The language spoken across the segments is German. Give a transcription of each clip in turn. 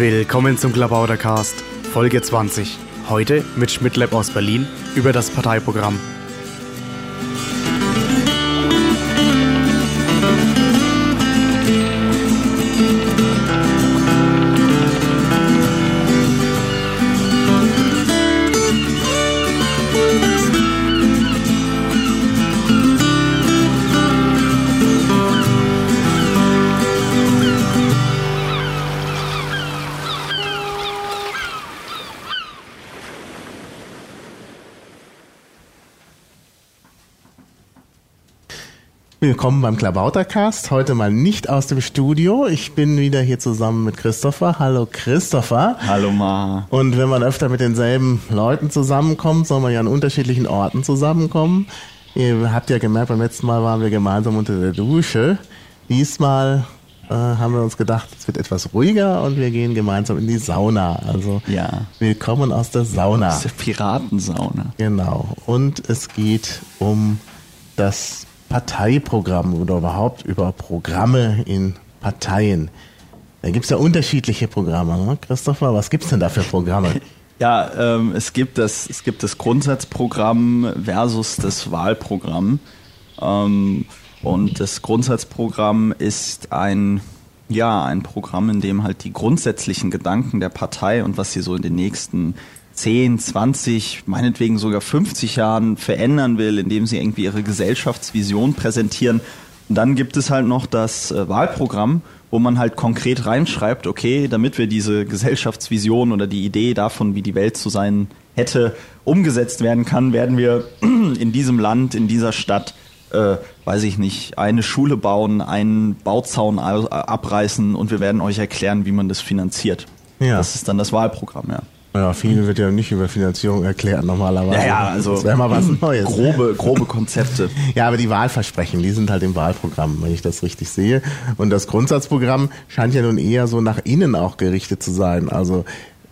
Willkommen zum Klabautercast, Folge 20. Heute mit Schmidtlab aus Berlin über das Parteiprogramm. Willkommen beim Klabautercast. Heute mal nicht aus dem Studio. Ich bin wieder hier zusammen mit Christopher. Hallo Christopher. Hallo Ma. Und wenn man öfter mit denselben Leuten zusammenkommt, soll man ja an unterschiedlichen Orten zusammenkommen. Ihr habt ja gemerkt, beim letzten Mal waren wir gemeinsam unter der Dusche. Diesmal äh, haben wir uns gedacht, es wird etwas ruhiger und wir gehen gemeinsam in die Sauna. Also ja. willkommen aus der Sauna. Aus der Piratensauna. Genau. Und es geht um das Parteiprogramm oder überhaupt über Programme in Parteien. Da gibt es ja unterschiedliche Programme. Ne? Christopher, was gibt es denn da für Programme? Ja, ähm, es, gibt das, es gibt das Grundsatzprogramm versus das Wahlprogramm. Ähm, und das Grundsatzprogramm ist ein, ja, ein Programm, in dem halt die grundsätzlichen Gedanken der Partei und was sie so in den nächsten 10, 20, meinetwegen sogar 50 Jahren verändern will, indem sie irgendwie ihre Gesellschaftsvision präsentieren. Und dann gibt es halt noch das äh, Wahlprogramm, wo man halt konkret reinschreibt, okay, damit wir diese Gesellschaftsvision oder die Idee davon, wie die Welt zu sein hätte, umgesetzt werden kann, werden wir in diesem Land, in dieser Stadt, äh, weiß ich nicht, eine Schule bauen, einen Bauzaun abreißen und wir werden euch erklären, wie man das finanziert. Ja. Das ist dann das Wahlprogramm, ja. Ja, viel wird ja nicht über Finanzierung erklärt normalerweise. Ja, ja also das wäre mal was Neues. Grobe, grobe Konzepte. ja, aber die Wahlversprechen, die sind halt im Wahlprogramm, wenn ich das richtig sehe. Und das Grundsatzprogramm scheint ja nun eher so nach innen auch gerichtet zu sein. Also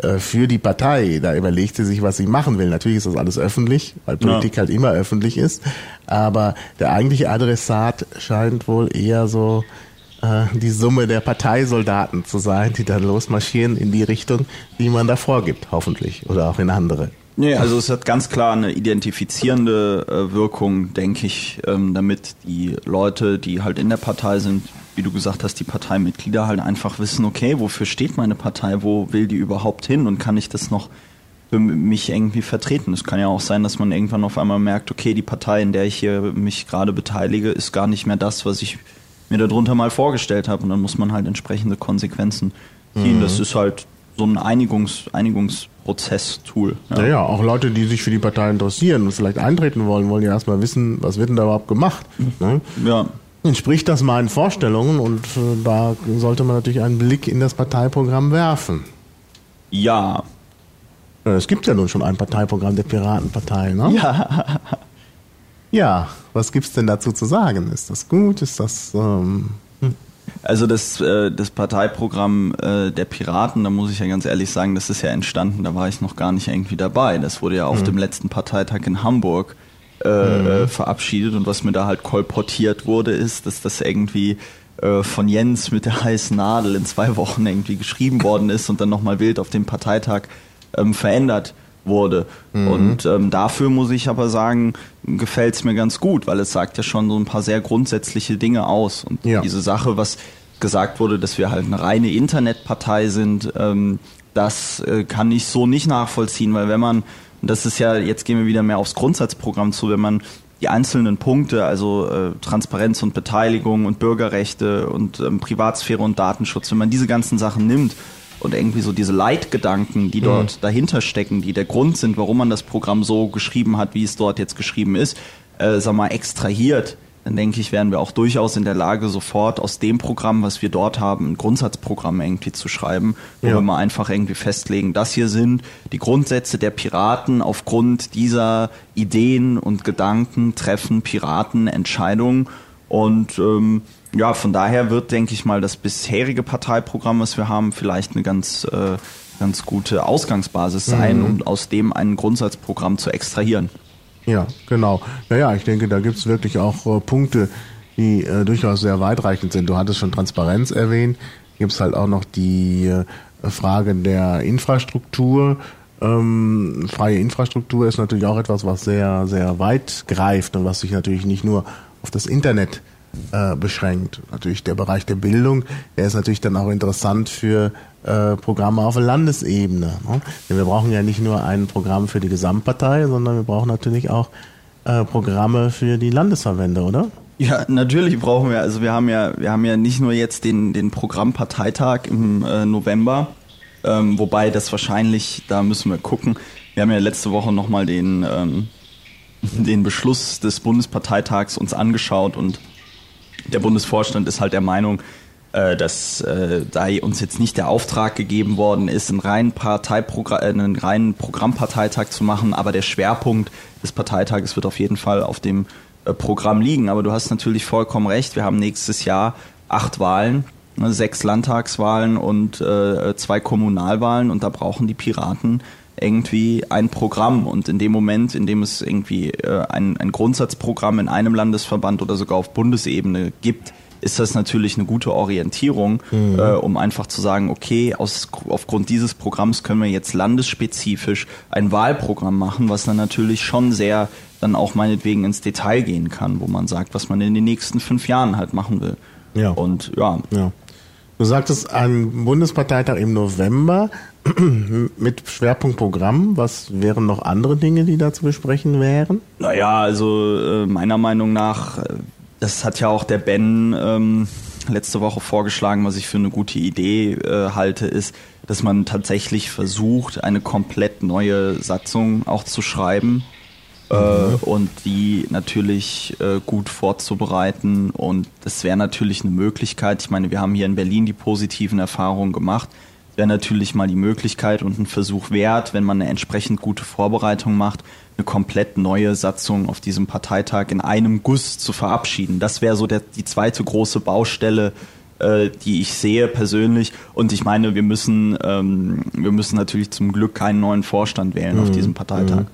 äh, für die Partei, da überlegt sie sich, was sie machen will. Natürlich ist das alles öffentlich, weil Politik ja. halt immer öffentlich ist. Aber der eigentliche Adressat scheint wohl eher so die Summe der Parteisoldaten zu sein, die dann losmarschieren in die Richtung, die man da vorgibt, hoffentlich, oder auch in andere. Nee, also es hat ganz klar eine identifizierende äh, Wirkung, denke ich, ähm, damit die Leute, die halt in der Partei sind, wie du gesagt hast, die Parteimitglieder halt einfach wissen, okay, wofür steht meine Partei, wo will die überhaupt hin und kann ich das noch für mich irgendwie vertreten. Es kann ja auch sein, dass man irgendwann auf einmal merkt, okay, die Partei, in der ich hier mich gerade beteilige, ist gar nicht mehr das, was ich mir darunter mal vorgestellt habe. Und dann muss man halt entsprechende Konsequenzen ziehen. Mhm. Das ist halt so ein Einigungs, Einigungsprozess-Tool. Ja. ja. ja, auch Leute, die sich für die Partei interessieren und vielleicht eintreten wollen, wollen ja erstmal wissen, was wird denn da überhaupt gemacht. Ne? Ja. Entspricht das meinen Vorstellungen und äh, da sollte man natürlich einen Blick in das Parteiprogramm werfen. Ja. Äh, es gibt ja nun schon ein Parteiprogramm der Piratenpartei, ne? Ja. Ja, was gibt's denn dazu zu sagen? Ist das gut? Ist das ähm, hm? also das, äh, das Parteiprogramm äh, der Piraten, da muss ich ja ganz ehrlich sagen, das ist ja entstanden, da war ich noch gar nicht irgendwie dabei. Das wurde ja auf mhm. dem letzten Parteitag in Hamburg äh, mhm. Verabschiedet und was mir da halt kolportiert wurde, ist, dass das irgendwie äh, von Jens mit der heißen Nadel in zwei Wochen irgendwie geschrieben worden ist und dann nochmal wild auf dem Parteitag ähm, verändert wurde. Mhm. Und ähm, dafür muss ich aber sagen, gefällt es mir ganz gut, weil es sagt ja schon so ein paar sehr grundsätzliche Dinge aus. Und ja. diese Sache, was gesagt wurde, dass wir halt eine reine Internetpartei sind, ähm, das äh, kann ich so nicht nachvollziehen, weil wenn man, das ist ja, jetzt gehen wir wieder mehr aufs Grundsatzprogramm zu, wenn man die einzelnen Punkte, also äh, Transparenz und Beteiligung und Bürgerrechte und ähm, Privatsphäre und Datenschutz, wenn man diese ganzen Sachen nimmt und irgendwie so diese Leitgedanken, die dort mhm. dahinter stecken, die der Grund sind, warum man das Programm so geschrieben hat, wie es dort jetzt geschrieben ist, äh, sag mal, extrahiert, dann denke ich, wären wir auch durchaus in der Lage, sofort aus dem Programm, was wir dort haben, ein Grundsatzprogramm irgendwie zu schreiben, wo ja. wir mal einfach irgendwie festlegen, das hier sind die Grundsätze der Piraten aufgrund dieser Ideen und Gedanken treffen Piraten Entscheidungen und ähm, ja, von daher wird, denke ich mal, das bisherige Parteiprogramm, was wir haben, vielleicht eine ganz, äh, ganz gute Ausgangsbasis sein, mhm. um aus dem ein Grundsatzprogramm zu extrahieren. Ja, genau. Naja, ich denke, da gibt es wirklich auch äh, Punkte, die äh, durchaus sehr weitreichend sind. Du hattest schon Transparenz erwähnt. Gibt es halt auch noch die Frage der Infrastruktur. Ähm, freie Infrastruktur ist natürlich auch etwas, was sehr, sehr weit greift und was sich natürlich nicht nur auf das Internet äh, beschränkt. Natürlich der Bereich der Bildung, der ist natürlich dann auch interessant für äh, Programme auf Landesebene. Ne? Denn wir brauchen ja nicht nur ein Programm für die Gesamtpartei, sondern wir brauchen natürlich auch äh, Programme für die Landesverbände, oder? Ja, natürlich brauchen wir. Also wir haben ja, wir haben ja nicht nur jetzt den, den Programmparteitag im äh, November, ähm, wobei das wahrscheinlich, da müssen wir gucken. Wir haben ja letzte Woche nochmal den, ähm, den Beschluss des Bundesparteitags uns angeschaut und der Bundesvorstand ist halt der Meinung, äh, dass äh, da uns jetzt nicht der Auftrag gegeben worden ist, einen reinen, Parteiprogramm, äh, einen reinen Programmparteitag zu machen, aber der Schwerpunkt des Parteitages wird auf jeden Fall auf dem äh, Programm liegen. Aber du hast natürlich vollkommen recht, wir haben nächstes Jahr acht Wahlen, ne, sechs Landtagswahlen und äh, zwei Kommunalwahlen und da brauchen die Piraten irgendwie ein Programm und in dem Moment, in dem es irgendwie äh, ein, ein Grundsatzprogramm in einem Landesverband oder sogar auf Bundesebene gibt, ist das natürlich eine gute Orientierung, mhm. äh, um einfach zu sagen, okay, aus, aufgrund dieses Programms können wir jetzt landesspezifisch ein Wahlprogramm machen, was dann natürlich schon sehr dann auch meinetwegen ins Detail gehen kann, wo man sagt, was man in den nächsten fünf Jahren halt machen will. Ja. Und ja. ja. Du sagtest ein Bundesparteitag im November mit Schwerpunktprogramm. Was wären noch andere Dinge, die da zu besprechen wären? Naja, also äh, meiner Meinung nach äh, das hat ja auch der Ben ähm, letzte Woche vorgeschlagen, was ich für eine gute Idee äh, halte, ist, dass man tatsächlich versucht, eine komplett neue Satzung auch zu schreiben äh, mhm. und die natürlich äh, gut vorzubereiten. Und das wäre natürlich eine Möglichkeit. Ich meine, wir haben hier in Berlin die positiven Erfahrungen gemacht. Wäre natürlich mal die Möglichkeit und ein Versuch wert, wenn man eine entsprechend gute Vorbereitung macht, eine komplett neue Satzung auf diesem Parteitag in einem Guss zu verabschieden. Das wäre so der, die zweite große Baustelle, äh, die ich sehe persönlich. Und ich meine, wir müssen, ähm, wir müssen natürlich zum Glück keinen neuen Vorstand wählen mhm. auf diesem Parteitag. Mhm.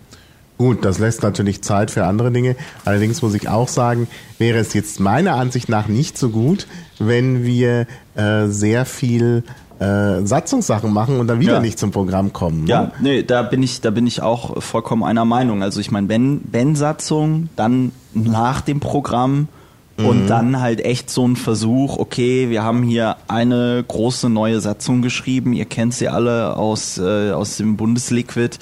Gut, das lässt natürlich Zeit für andere Dinge. Allerdings muss ich auch sagen, wäre es jetzt meiner Ansicht nach nicht so gut, wenn wir äh, sehr viel äh, Satzungssachen machen und dann wieder ja. nicht zum Programm kommen. Ne? Ja, nee, da bin ich, da bin ich auch vollkommen einer Meinung. Also ich meine, wenn, wenn Satzung, dann nach dem Programm und mhm. dann halt echt so ein Versuch, okay, wir haben hier eine große neue Satzung geschrieben, ihr kennt sie alle aus, äh, aus dem Bundesliquid.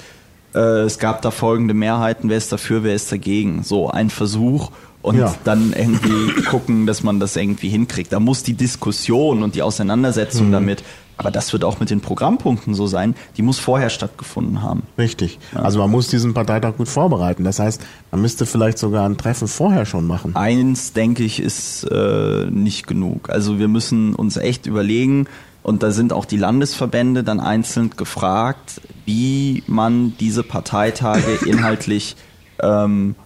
Äh, es gab da folgende Mehrheiten, wer ist dafür, wer ist dagegen. So ein Versuch und ja. dann irgendwie gucken, dass man das irgendwie hinkriegt. Da muss die Diskussion und die Auseinandersetzung mhm. damit aber das wird auch mit den Programmpunkten so sein, die muss vorher stattgefunden haben. Richtig. Ja. Also man muss diesen Parteitag gut vorbereiten. Das heißt, man müsste vielleicht sogar ein Treffen vorher schon machen. Eins, denke ich, ist äh, nicht genug. Also wir müssen uns echt überlegen, und da sind auch die Landesverbände dann einzeln gefragt, wie man diese Parteitage inhaltlich ähm, äh,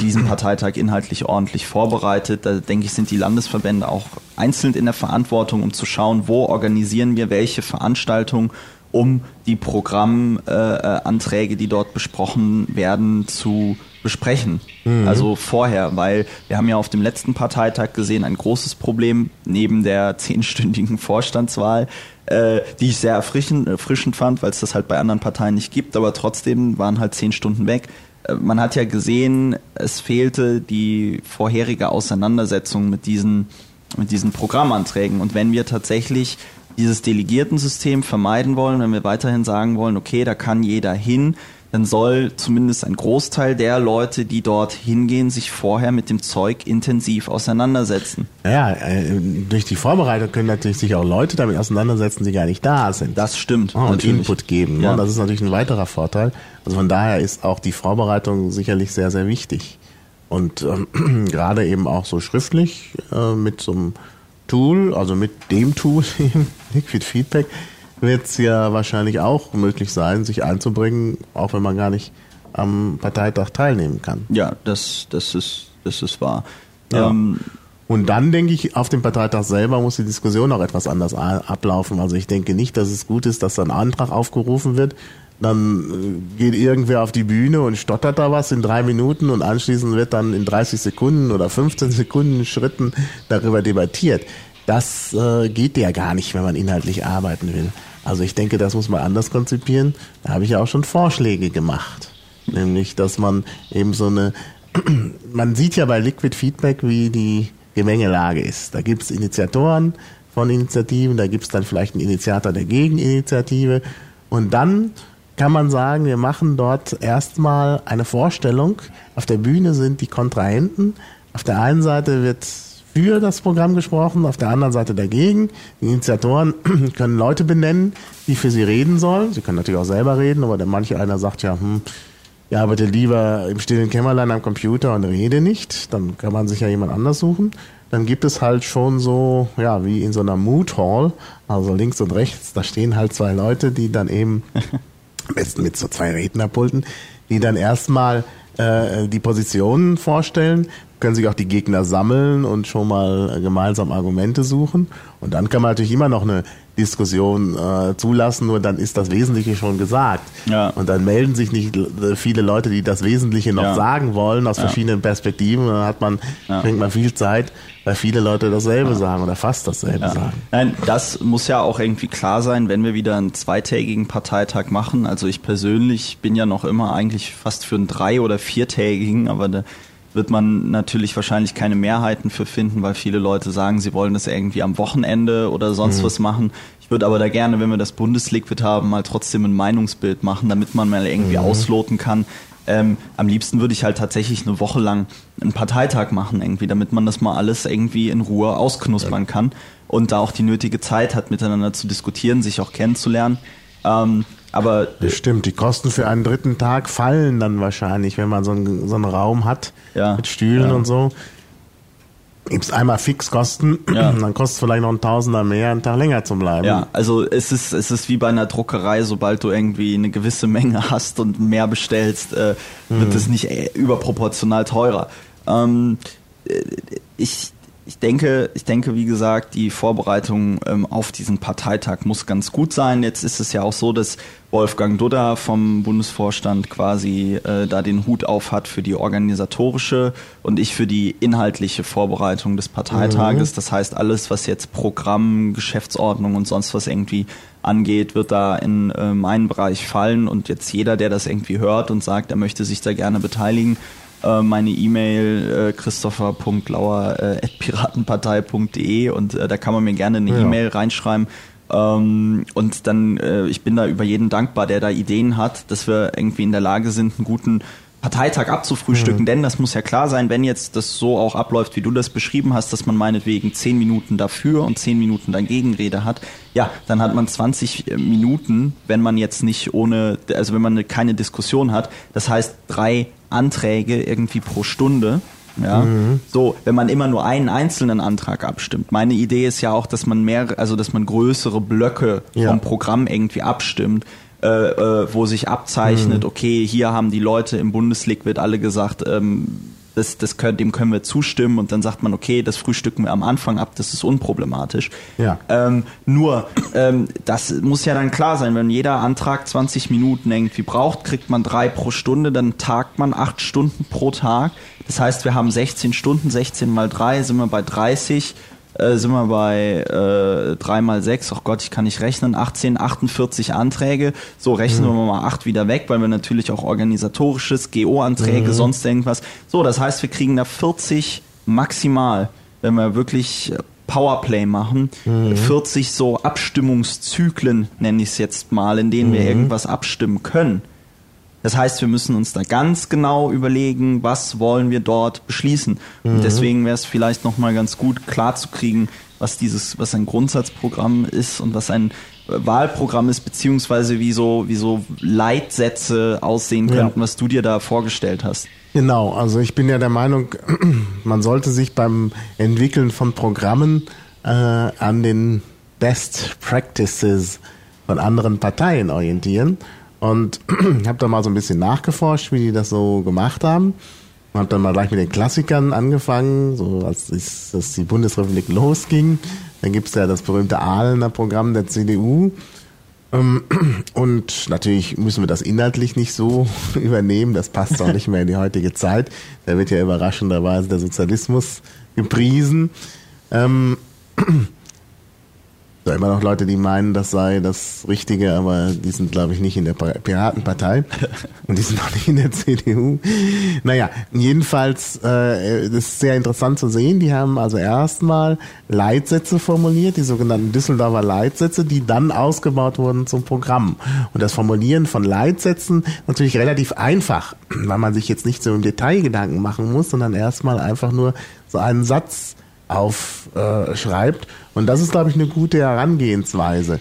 diesen Parteitag inhaltlich ordentlich vorbereitet. Da denke ich, sind die Landesverbände auch einzeln in der Verantwortung, um zu schauen, wo organisieren wir welche Veranstaltungen, um die Programmanträge, äh, die dort besprochen werden, zu besprechen. Mhm. Also vorher, weil wir haben ja auf dem letzten Parteitag gesehen, ein großes Problem neben der zehnstündigen Vorstandswahl, äh, die ich sehr erfrischend, erfrischend fand, weil es das halt bei anderen Parteien nicht gibt, aber trotzdem waren halt zehn Stunden weg man hat ja gesehen, es fehlte die vorherige Auseinandersetzung mit diesen, mit diesen Programmanträgen. Und wenn wir tatsächlich dieses Delegiertensystem vermeiden wollen, wenn wir weiterhin sagen wollen, okay, da kann jeder hin, dann soll zumindest ein Großteil der Leute, die dort hingehen, sich vorher mit dem Zeug intensiv auseinandersetzen. Ja, äh, durch die Vorbereitung können natürlich sich auch Leute damit auseinandersetzen, die gar nicht da sind. Das stimmt. Oh, und Input geben. Ne? Ja. Das ist natürlich ein weiterer Vorteil. Also von daher ist auch die Vorbereitung sicherlich sehr, sehr wichtig. Und ähm, gerade eben auch so schriftlich äh, mit so einem Tool, also mit dem Tool, Liquid Feedback, wird es ja wahrscheinlich auch möglich sein, sich einzubringen, auch wenn man gar nicht am Parteitag teilnehmen kann. Ja, das, das, ist, das ist wahr. Ja. Ähm, und dann denke ich, auf dem Parteitag selber muss die Diskussion auch etwas anders ablaufen. Also ich denke nicht, dass es gut ist, dass ein Antrag aufgerufen wird. Dann äh, geht irgendwer auf die Bühne und stottert da was in drei Minuten und anschließend wird dann in 30 Sekunden oder 15 Sekunden Schritten darüber debattiert. Das äh, geht ja gar nicht, wenn man inhaltlich arbeiten will. Also ich denke, das muss man anders konzipieren. Da habe ich ja auch schon Vorschläge gemacht. Nämlich, dass man eben so eine, man sieht ja bei Liquid Feedback, wie die Gemengelage ist. Da gibt es Initiatoren von Initiativen, da gibt es dann vielleicht einen Initiator der Gegeninitiative und dann kann man sagen, wir machen dort erstmal eine Vorstellung. Auf der Bühne sind die Kontrahenten. Auf der einen Seite wird für das Programm gesprochen, auf der anderen Seite dagegen. Die Initiatoren können Leute benennen, die für sie reden sollen. Sie können natürlich auch selber reden, aber der manche einer sagt ja, hm, ich arbeite lieber im stillen Kämmerlein am Computer und rede nicht. Dann kann man sich ja jemand anders suchen. Dann gibt es halt schon so, ja, wie in so einer Mood Hall, also links und rechts, da stehen halt zwei Leute, die dann eben, am besten mit so zwei Rednerpulten, die dann erstmal äh, die Positionen vorstellen, können sich auch die Gegner sammeln und schon mal gemeinsam Argumente suchen. Und dann kann man natürlich immer noch eine Diskussion äh, zulassen, nur dann ist das Wesentliche schon gesagt. Ja. Und dann melden sich nicht viele Leute, die das Wesentliche noch ja. sagen wollen aus ja. verschiedenen Perspektiven. Und dann hat man, ja. bringt man viel Zeit, weil viele Leute dasselbe sagen oder fast dasselbe sagen. Nein, das muss ja auch irgendwie klar sein, wenn wir wieder einen zweitägigen Parteitag machen. Also ich persönlich bin ja noch immer eigentlich fast für einen drei- oder viertägigen, aber da wird man natürlich wahrscheinlich keine Mehrheiten für finden, weil viele Leute sagen, sie wollen das irgendwie am Wochenende oder sonst mhm. was machen. Ich würde aber da gerne, wenn wir das Bundesliquid haben, mal trotzdem ein Meinungsbild machen, damit man mal irgendwie mhm. ausloten kann. Ähm, am liebsten würde ich halt tatsächlich eine Woche lang einen Parteitag machen, irgendwie, damit man das mal alles irgendwie in Ruhe ausknuspern kann und da auch die nötige Zeit hat, miteinander zu diskutieren, sich auch kennenzulernen. Ähm, aber Bestimmt, die Kosten für einen dritten Tag fallen dann wahrscheinlich, wenn man so einen, so einen Raum hat ja, mit Stühlen ja. und so. Gibt es einmal Fixkosten, ja. dann kostet es vielleicht noch ein Tausender mehr, einen Tag länger zu bleiben. Ja, also es ist, es ist wie bei einer Druckerei, sobald du irgendwie eine gewisse Menge hast und mehr bestellst, äh, wird es mhm. nicht äh, überproportional teurer. Ähm, äh, ich ich denke, ich denke, wie gesagt, die Vorbereitung ähm, auf diesen Parteitag muss ganz gut sein. Jetzt ist es ja auch so, dass Wolfgang Dudda vom Bundesvorstand quasi äh, da den Hut auf hat für die organisatorische und ich für die inhaltliche Vorbereitung des Parteitages. Mhm. Das heißt, alles, was jetzt Programm, Geschäftsordnung und sonst was irgendwie angeht, wird da in äh, meinen Bereich fallen und jetzt jeder, der das irgendwie hört und sagt, er möchte sich da gerne beteiligen, äh, meine E-Mail äh, christopher.lauer.piratenpartei.de äh, und äh, da kann man mir gerne eine ja. E-Mail reinschreiben. Ähm, und dann, äh, ich bin da über jeden dankbar, der da Ideen hat, dass wir irgendwie in der Lage sind, einen guten Parteitag abzufrühstücken, mhm. denn das muss ja klar sein, wenn jetzt das so auch abläuft, wie du das beschrieben hast, dass man meinetwegen zehn Minuten dafür und zehn Minuten dagegen Rede hat, ja, dann hat man 20 Minuten, wenn man jetzt nicht ohne, also wenn man keine Diskussion hat, das heißt drei Anträge irgendwie pro Stunde. Ja, mhm. so, wenn man immer nur einen einzelnen Antrag abstimmt. Meine Idee ist ja auch, dass man mehr, also dass man größere Blöcke ja. vom Programm irgendwie abstimmt, äh, äh, wo sich abzeichnet, mhm. okay, hier haben die Leute im Bundesliquid alle gesagt, ähm, das, das können, dem können wir zustimmen und dann sagt man, okay, das frühstücken wir am Anfang ab, das ist unproblematisch. Ja. Ähm, nur, ähm, das muss ja dann klar sein, wenn jeder Antrag 20 Minuten irgendwie braucht, kriegt man drei pro Stunde, dann tagt man acht Stunden pro Tag. Das heißt, wir haben 16 Stunden, 16 mal drei, sind wir bei 30 äh, sind wir bei äh, 3 mal 6, ach Gott, ich kann nicht rechnen, 18, 48 Anträge. So rechnen mhm. wir mal 8 wieder weg, weil wir natürlich auch organisatorisches, GO-Anträge, mhm. sonst irgendwas. So, das heißt, wir kriegen da 40 maximal, wenn wir wirklich Powerplay machen. Mhm. 40 so Abstimmungszyklen, nenne ich es jetzt mal, in denen wir mhm. irgendwas abstimmen können. Das heißt, wir müssen uns da ganz genau überlegen, was wollen wir dort beschließen. Mhm. Und deswegen wäre es vielleicht nochmal ganz gut klar zu kriegen, was dieses, was ein Grundsatzprogramm ist und was ein Wahlprogramm ist, beziehungsweise wie so, wie so Leitsätze aussehen könnten, ja. was du dir da vorgestellt hast. Genau, also ich bin ja der Meinung, man sollte sich beim Entwickeln von Programmen äh, an den Best Practices von anderen Parteien orientieren und habe da mal so ein bisschen nachgeforscht, wie die das so gemacht haben. Habe dann mal gleich mit den Klassikern angefangen, so als es, als die Bundesrepublik losging. Dann gibt's ja das berühmte Ahlener Programm der CDU. Ähm, und natürlich müssen wir das inhaltlich nicht so übernehmen, das passt auch nicht mehr in die heutige Zeit. Da wird ja überraschenderweise der Sozialismus gepriesen. Da immer noch Leute, die meinen, das sei das Richtige, aber die sind, glaube ich, nicht in der Piratenpartei und die sind auch nicht in der CDU. Naja, jedenfalls, äh, ist sehr interessant zu sehen. Die haben also erstmal Leitsätze formuliert, die sogenannten Düsseldorfer Leitsätze, die dann ausgebaut wurden zum Programm. Und das Formulieren von Leitsätzen natürlich relativ einfach, weil man sich jetzt nicht so im Detail Gedanken machen muss, sondern erstmal einfach nur so einen Satz aufschreibt. Und das ist, glaube ich, eine gute Herangehensweise.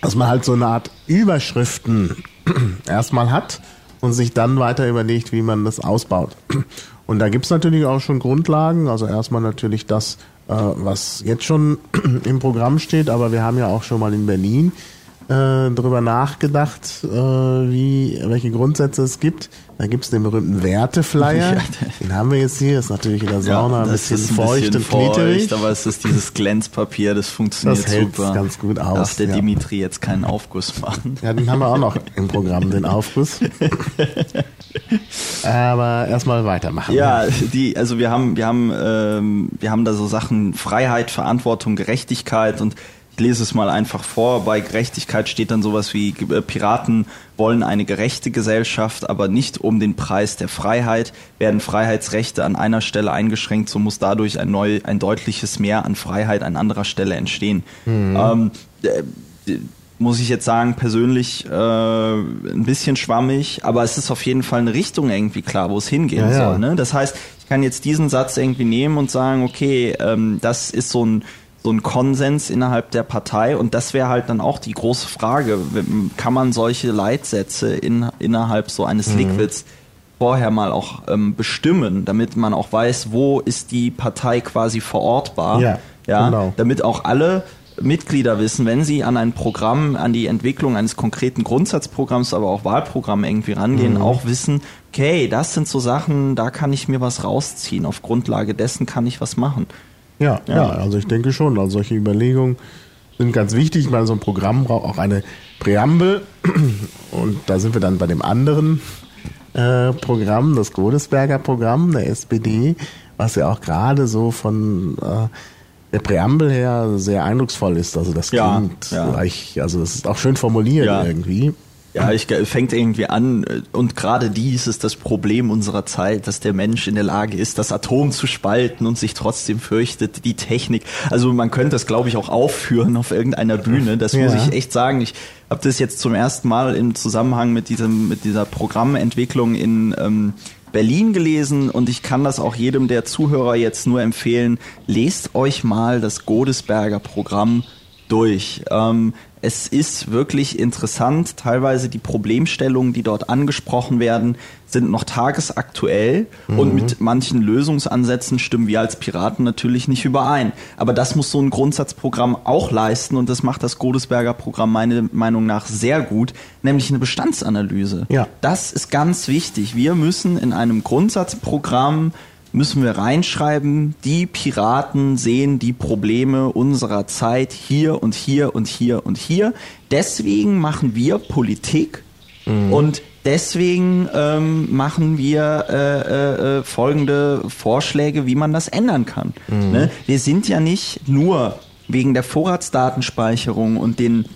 Dass man halt so eine Art Überschriften erstmal hat und sich dann weiter überlegt, wie man das ausbaut. Und da gibt's natürlich auch schon Grundlagen. Also erstmal natürlich das, äh, was jetzt schon im Programm steht, aber wir haben ja auch schon mal in Berlin äh, darüber nachgedacht, äh, wie, welche Grundsätze es gibt. Da gibt es den berühmten Werteflyer. den haben wir jetzt hier. Ist natürlich in der Sauna ja, ein bisschen ein feucht bisschen und glitterig. Aber es ist dieses Glänzpapier, das funktioniert das super. ganz gut aus. Darf der ja. Dimitri jetzt keinen Aufguss machen? Ja, den haben wir auch noch im Programm, den Aufguss. aber erstmal weitermachen. Ja, die, also wir haben, wir haben, ähm, wir haben da so Sachen Freiheit, Verantwortung, Gerechtigkeit und lese es mal einfach vor. Bei Gerechtigkeit steht dann sowas wie äh, Piraten wollen eine gerechte Gesellschaft, aber nicht um den Preis der Freiheit. Werden Freiheitsrechte an einer Stelle eingeschränkt, so muss dadurch ein, neu, ein deutliches Mehr an Freiheit an anderer Stelle entstehen. Mhm. Ähm, äh, muss ich jetzt sagen, persönlich äh, ein bisschen schwammig, aber es ist auf jeden Fall eine Richtung irgendwie klar, wo es hingehen ja, soll. Ne? Das heißt, ich kann jetzt diesen Satz irgendwie nehmen und sagen, okay, ähm, das ist so ein so ein Konsens innerhalb der Partei und das wäre halt dann auch die große Frage, kann man solche Leitsätze in, innerhalb so eines mhm. Liquids vorher mal auch ähm, bestimmen, damit man auch weiß, wo ist die Partei quasi verortbar, ja, ja genau. damit auch alle Mitglieder wissen, wenn sie an ein Programm, an die Entwicklung eines konkreten Grundsatzprogramms, aber auch Wahlprogramm irgendwie rangehen, mhm. auch wissen, okay, das sind so Sachen, da kann ich mir was rausziehen, auf Grundlage dessen kann ich was machen. Ja, ja, ja, also ich denke schon. Also solche Überlegungen sind ganz wichtig, weil so ein Programm braucht auch eine Präambel. Und da sind wir dann bei dem anderen äh, Programm, das Godesberger Programm der SPD, was ja auch gerade so von äh, der Präambel her sehr eindrucksvoll ist. Also das klingt ja, ja. Gleich, also das ist auch schön formuliert ja. irgendwie. Ja, ich fängt irgendwie an und gerade dies ist das Problem unserer Zeit, dass der Mensch in der Lage ist, das Atom zu spalten und sich trotzdem fürchtet, die Technik. Also man könnte das, glaube ich, auch aufführen auf irgendeiner Bühne. Das ja. muss ich echt sagen. Ich habe das jetzt zum ersten Mal im Zusammenhang mit diesem mit dieser Programmentwicklung in ähm, Berlin gelesen und ich kann das auch jedem der Zuhörer jetzt nur empfehlen. Lest euch mal das Godesberger Programm durch. Ähm, es ist wirklich interessant. Teilweise die Problemstellungen, die dort angesprochen werden, sind noch tagesaktuell mhm. und mit manchen Lösungsansätzen stimmen wir als Piraten natürlich nicht überein. Aber das muss so ein Grundsatzprogramm auch leisten und das macht das Godesberger Programm meiner Meinung nach sehr gut, nämlich eine Bestandsanalyse. Ja. Das ist ganz wichtig. Wir müssen in einem Grundsatzprogramm müssen wir reinschreiben, die Piraten sehen die Probleme unserer Zeit hier und hier und hier und hier. Deswegen machen wir Politik mhm. und deswegen ähm, machen wir äh, äh, äh, folgende Vorschläge, wie man das ändern kann. Mhm. Ne? Wir sind ja nicht nur wegen der Vorratsdatenspeicherung und den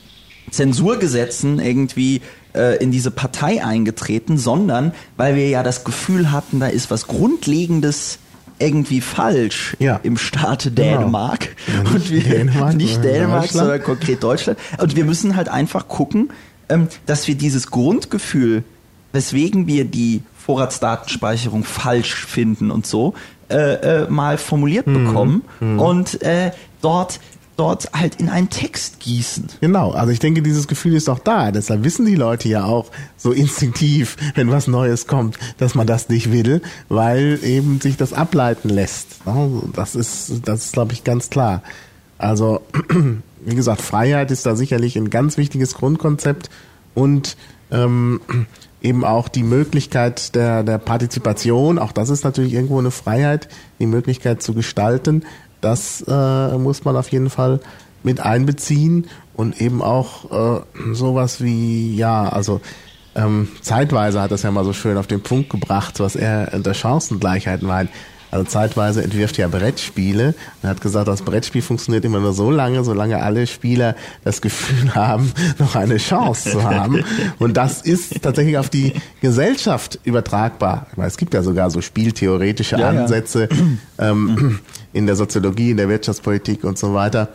Zensurgesetzen irgendwie äh, in diese Partei eingetreten, sondern weil wir ja das Gefühl hatten, da ist was Grundlegendes irgendwie falsch ja. im Staate genau. Dänemark. Genau. Ja, und wir, Dänemark, nicht Dänemark sondern konkret Deutschland. Und wir müssen halt einfach gucken, ähm, dass wir dieses Grundgefühl, weswegen wir die Vorratsdatenspeicherung falsch finden und so, äh, äh, mal formuliert mhm. bekommen mhm. und äh, dort dort halt in einen Text gießen. Genau, also ich denke, dieses Gefühl ist auch da. Deshalb wissen die Leute ja auch so instinktiv, wenn was Neues kommt, dass man das nicht will, weil eben sich das ableiten lässt. Das ist, das ist, glaube ich, ganz klar. Also, wie gesagt, Freiheit ist da sicherlich ein ganz wichtiges Grundkonzept und ähm, eben auch die Möglichkeit der, der Partizipation, auch das ist natürlich irgendwo eine Freiheit, die Möglichkeit zu gestalten, das äh, muss man auf jeden Fall mit einbeziehen und eben auch äh, sowas wie, ja, also ähm, zeitweise hat das ja mal so schön auf den Punkt gebracht, was er unter Chancengleichheit meint. also zeitweise entwirft ja Brettspiele und hat gesagt, das Brettspiel funktioniert immer nur so lange, solange alle Spieler das Gefühl haben, noch eine Chance zu haben. Und das ist tatsächlich auf die Gesellschaft übertragbar. Es gibt ja sogar so spieltheoretische ja, Ansätze ja. Ähm, in der Soziologie, in der Wirtschaftspolitik und so weiter.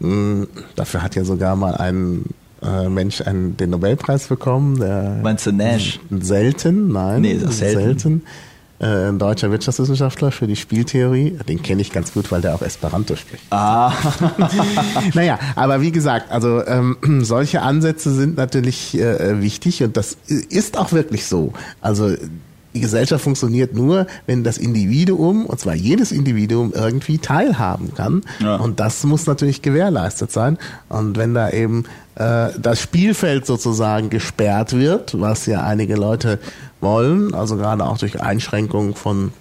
Hm, dafür hat ja sogar mal ein äh, Mensch einen, den Nobelpreis bekommen. Der Meinst du Nash? Selten, nein. Nee, das selten. selten. Äh, ein deutscher Wirtschaftswissenschaftler für die Spieltheorie. Den kenne ich ganz gut, weil der auch Esperanto spricht. Ah. naja, aber wie gesagt, also ähm, solche Ansätze sind natürlich äh, wichtig und das ist auch wirklich so. Also die Gesellschaft funktioniert nur, wenn das Individuum, und zwar jedes Individuum, irgendwie teilhaben kann. Ja. Und das muss natürlich gewährleistet sein. Und wenn da eben äh, das Spielfeld sozusagen gesperrt wird, was ja einige Leute wollen, also gerade auch durch Einschränkungen von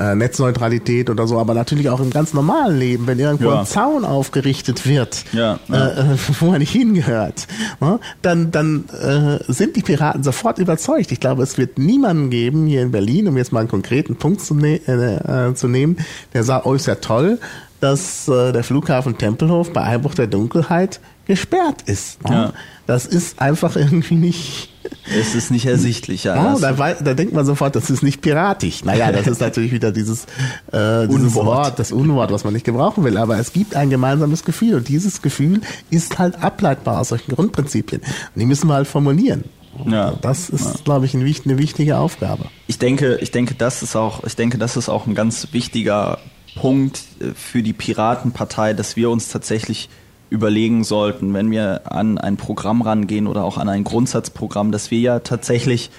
äh, Netzneutralität oder so, aber natürlich auch im ganz normalen Leben, wenn irgendwo ja. ein Zaun aufgerichtet wird, ja, ja. Äh, wo er nicht hingehört, ne, dann, dann äh, sind die Piraten sofort überzeugt. Ich glaube, es wird niemanden geben hier in Berlin, um jetzt mal einen konkreten Punkt zu, ne äh, zu nehmen, der sagt, oh, ist ja toll, dass äh, der Flughafen Tempelhof bei Einbruch der Dunkelheit gesperrt ist. Ne? Ja. Das ist einfach irgendwie nicht. Es ist nicht ersichtlich, ja. ja da, da, denkt man sofort, das ist nicht piratisch. Naja, das ist natürlich wieder dieses, äh, dieses Wort, das Unwort, was man nicht gebrauchen will. Aber es gibt ein gemeinsames Gefühl und dieses Gefühl ist halt ableitbar aus solchen Grundprinzipien. Und die müssen wir halt formulieren. Ja, das ist, ja. glaube ich, eine wichtige Aufgabe. Ich denke, ich denke, das ist auch, ich denke, das ist auch ein ganz wichtiger Punkt äh, für die Piratenpartei, dass wir uns tatsächlich überlegen sollten, wenn wir an ein Programm rangehen oder auch an ein Grundsatzprogramm, dass wir ja tatsächlich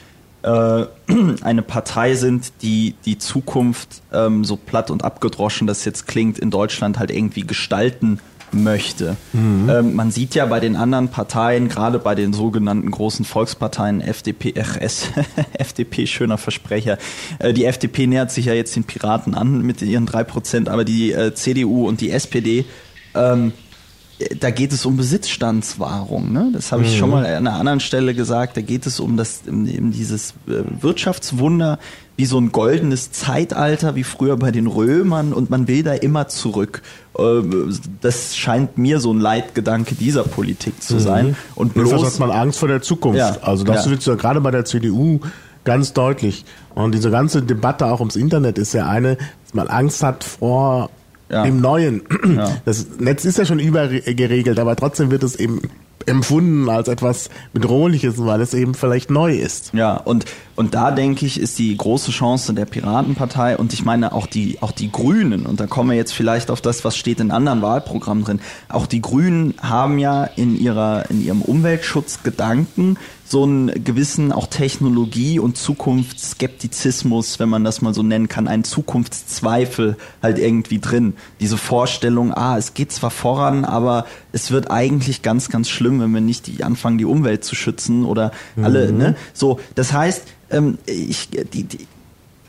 äh, eine Partei sind, die die Zukunft ähm, so platt und abgedroschen, das jetzt klingt, in Deutschland halt irgendwie gestalten möchte. Mhm. Ähm, man sieht ja bei den anderen Parteien, gerade bei den sogenannten großen Volksparteien, FDP, RS, FDP, schöner Versprecher, äh, die FDP nähert sich ja jetzt den Piraten an mit ihren drei Prozent, aber die äh, CDU und die SPD, ähm, da geht es um Besitzstandswahrung. Ne? Das habe ich mhm. schon mal an einer anderen Stelle gesagt. Da geht es um das, um dieses äh, Wirtschaftswunder, wie so ein goldenes Zeitalter, wie früher bei den Römern, und man will da immer zurück. Äh, das scheint mir so ein Leitgedanke dieser Politik zu mhm. sein. Mhm. Und bloß Jedenfalls hat man Angst vor der Zukunft. Ja, also das ja. wird ja gerade bei der CDU ganz deutlich. Und diese ganze Debatte auch ums Internet ist ja eine, dass man Angst hat vor ja. dem Neuen. Ja. Das Netz ist ja schon übergeregelt, aber trotzdem wird es eben empfunden als etwas Bedrohliches, weil es eben vielleicht neu ist. Ja, und, und da denke ich, ist die große Chance der Piratenpartei und ich meine auch die, auch die Grünen, und da kommen wir jetzt vielleicht auf das, was steht in anderen Wahlprogrammen drin. Auch die Grünen haben ja in ihrer, in ihrem Umweltschutzgedanken so einen gewissen auch Technologie- und Zukunftsskeptizismus, wenn man das mal so nennen kann, einen Zukunftszweifel halt irgendwie drin. Diese Vorstellung, ah, es geht zwar voran, aber es wird eigentlich ganz, ganz schlimm, wenn wir nicht die, anfangen, die Umwelt zu schützen oder mhm. alle, ne? So, das heißt, ähm, ich, die, die,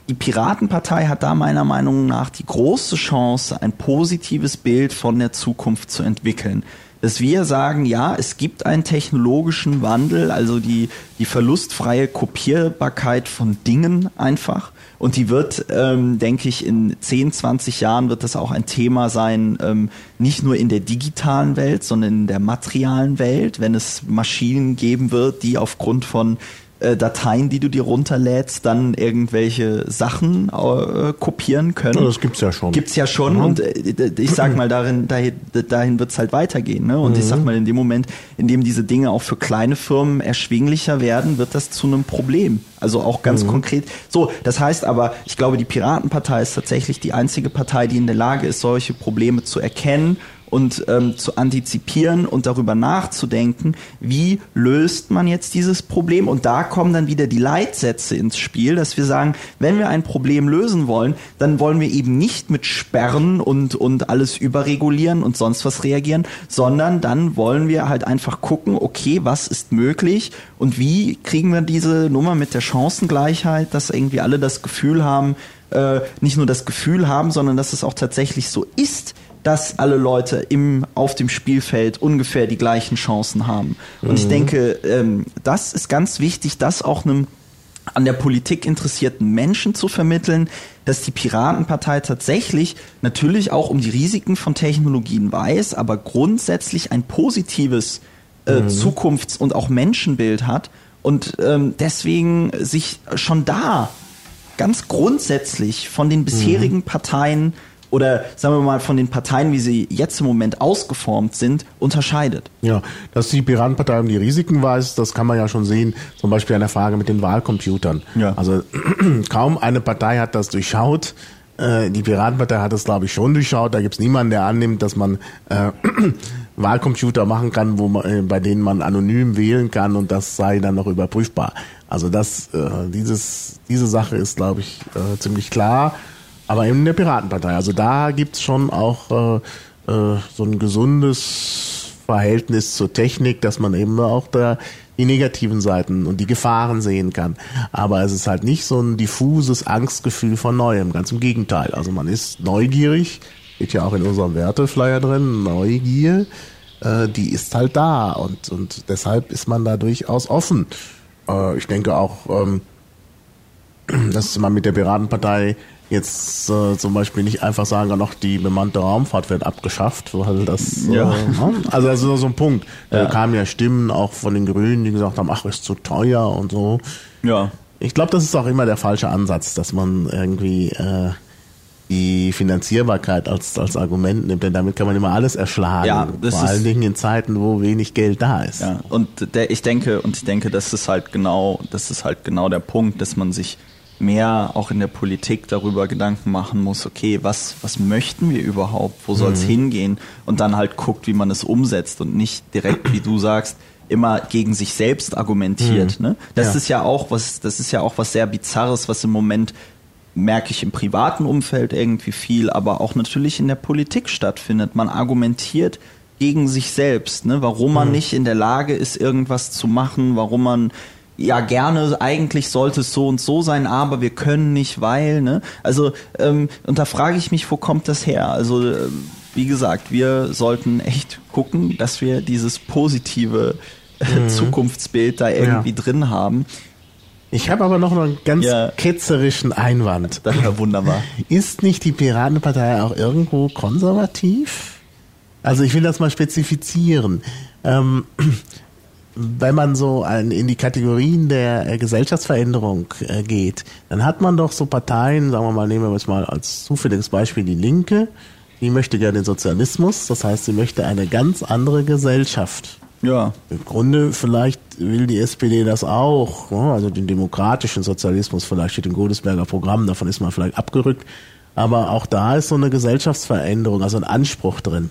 die Piratenpartei hat da meiner Meinung nach die große Chance, ein positives Bild von der Zukunft zu entwickeln dass wir sagen, ja, es gibt einen technologischen Wandel, also die, die verlustfreie Kopierbarkeit von Dingen einfach. Und die wird, ähm, denke ich, in 10, 20 Jahren wird das auch ein Thema sein, ähm, nicht nur in der digitalen Welt, sondern in der materialen Welt, wenn es Maschinen geben wird, die aufgrund von äh, Dateien, die du dir runterlädst, dann irgendwelche Sachen äh, kopieren können. Ja, das gibt's ja schon. Gibt's ja schon mhm. und äh, ich sag mal, darin, dahin, dahin wird's halt weitergehen. Ne? Und mhm. ich sag mal, in dem Moment, in dem diese Dinge auch für kleine Firmen erschwinglicher werden, wird das zu einem Problem. Also auch ganz mhm. konkret. So, das heißt aber, ich glaube, die Piratenpartei ist tatsächlich die einzige Partei, die in der Lage ist, solche Probleme zu erkennen und ähm, zu antizipieren und darüber nachzudenken, wie löst man jetzt dieses Problem. Und da kommen dann wieder die Leitsätze ins Spiel, dass wir sagen, wenn wir ein Problem lösen wollen, dann wollen wir eben nicht mit Sperren und, und alles überregulieren und sonst was reagieren, sondern dann wollen wir halt einfach gucken, okay, was ist möglich und wie kriegen wir diese Nummer mit der Chancengleichheit, dass irgendwie alle das Gefühl haben, äh, nicht nur das Gefühl haben, sondern dass es auch tatsächlich so ist, dass alle Leute im, auf dem Spielfeld ungefähr die gleichen Chancen haben. Und mhm. ich denke, ähm, das ist ganz wichtig, das auch einem an der Politik interessierten Menschen zu vermitteln, dass die Piratenpartei tatsächlich natürlich auch um die Risiken von Technologien weiß, aber grundsätzlich ein positives äh, mhm. Zukunfts- und auch Menschenbild hat und ähm, deswegen sich schon da ganz grundsätzlich von den bisherigen mhm. Parteien oder sagen wir mal von den Parteien, wie sie jetzt im Moment ausgeformt sind, unterscheidet. Ja, dass die Piratenpartei um die Risiken weiß, das kann man ja schon sehen, zum Beispiel an der Frage mit den Wahlcomputern. Ja. Also kaum eine Partei hat das durchschaut. Äh, die Piratenpartei hat das, glaube ich, schon durchschaut. Da gibt es niemanden, der annimmt, dass man äh, Wahlcomputer machen kann, wo man, äh, bei denen man anonym wählen kann und das sei dann noch überprüfbar. Also das, äh, dieses, diese Sache ist, glaube ich, äh, ziemlich klar aber in der Piratenpartei. Also da gibt es schon auch äh, äh, so ein gesundes Verhältnis zur Technik, dass man eben auch da die negativen Seiten und die Gefahren sehen kann. Aber es ist halt nicht so ein diffuses Angstgefühl von Neuem, ganz im Gegenteil. Also man ist neugierig, steht ja auch in unserem Werteflyer drin, Neugier, äh, die ist halt da und, und deshalb ist man da durchaus offen. Äh, ich denke auch, ähm, dass man mit der Piratenpartei jetzt äh, zum Beispiel nicht einfach sagen noch die bemannte Raumfahrt wird abgeschafft, weil das äh, ja. äh, also das ist so ein Punkt. Da kamen ja Stimmen auch von den Grünen, die gesagt haben, ach, ist zu teuer und so. Ja. Ich glaube, das ist auch immer der falsche Ansatz, dass man irgendwie äh, die Finanzierbarkeit als, als Argument nimmt, denn damit kann man immer alles erschlagen. Ja, Vor allen Dingen in Zeiten, wo wenig Geld da ist. Ja, und der, ich denke, und ich denke, das ist halt genau, das ist halt genau der Punkt, dass man sich mehr auch in der Politik darüber Gedanken machen muss, okay, was, was möchten wir überhaupt, wo soll es mhm. hingehen und dann halt guckt, wie man es umsetzt und nicht direkt, wie du sagst, immer gegen sich selbst argumentiert. Mhm. Ne? Das ja. ist ja auch was, das ist ja auch was sehr Bizarres, was im Moment merke ich im privaten Umfeld irgendwie viel, aber auch natürlich in der Politik stattfindet. Man argumentiert gegen sich selbst, ne? warum man mhm. nicht in der Lage ist, irgendwas zu machen, warum man ja gerne, eigentlich sollte es so und so sein, aber wir können nicht, weil, ne? Also, ähm, und da frage ich mich, wo kommt das her? Also, äh, wie gesagt, wir sollten echt gucken, dass wir dieses positive äh, mhm. Zukunftsbild da irgendwie ja. drin haben. Ich habe aber noch einen ganz ja. ketzerischen Einwand. Das war wunderbar. Ist nicht die Piratenpartei auch irgendwo konservativ? Also ich will das mal spezifizieren. Ähm, wenn man so in die Kategorien der äh, Gesellschaftsveränderung äh, geht, dann hat man doch so Parteien, sagen wir mal, nehmen wir jetzt mal als zufälliges Beispiel die Linke, die möchte gerne den Sozialismus, das heißt, sie möchte eine ganz andere Gesellschaft. Ja. Im Grunde vielleicht will die SPD das auch, ne? also den demokratischen Sozialismus, vielleicht steht im Godesberger Programm, davon ist man vielleicht abgerückt, aber auch da ist so eine Gesellschaftsveränderung, also ein Anspruch drin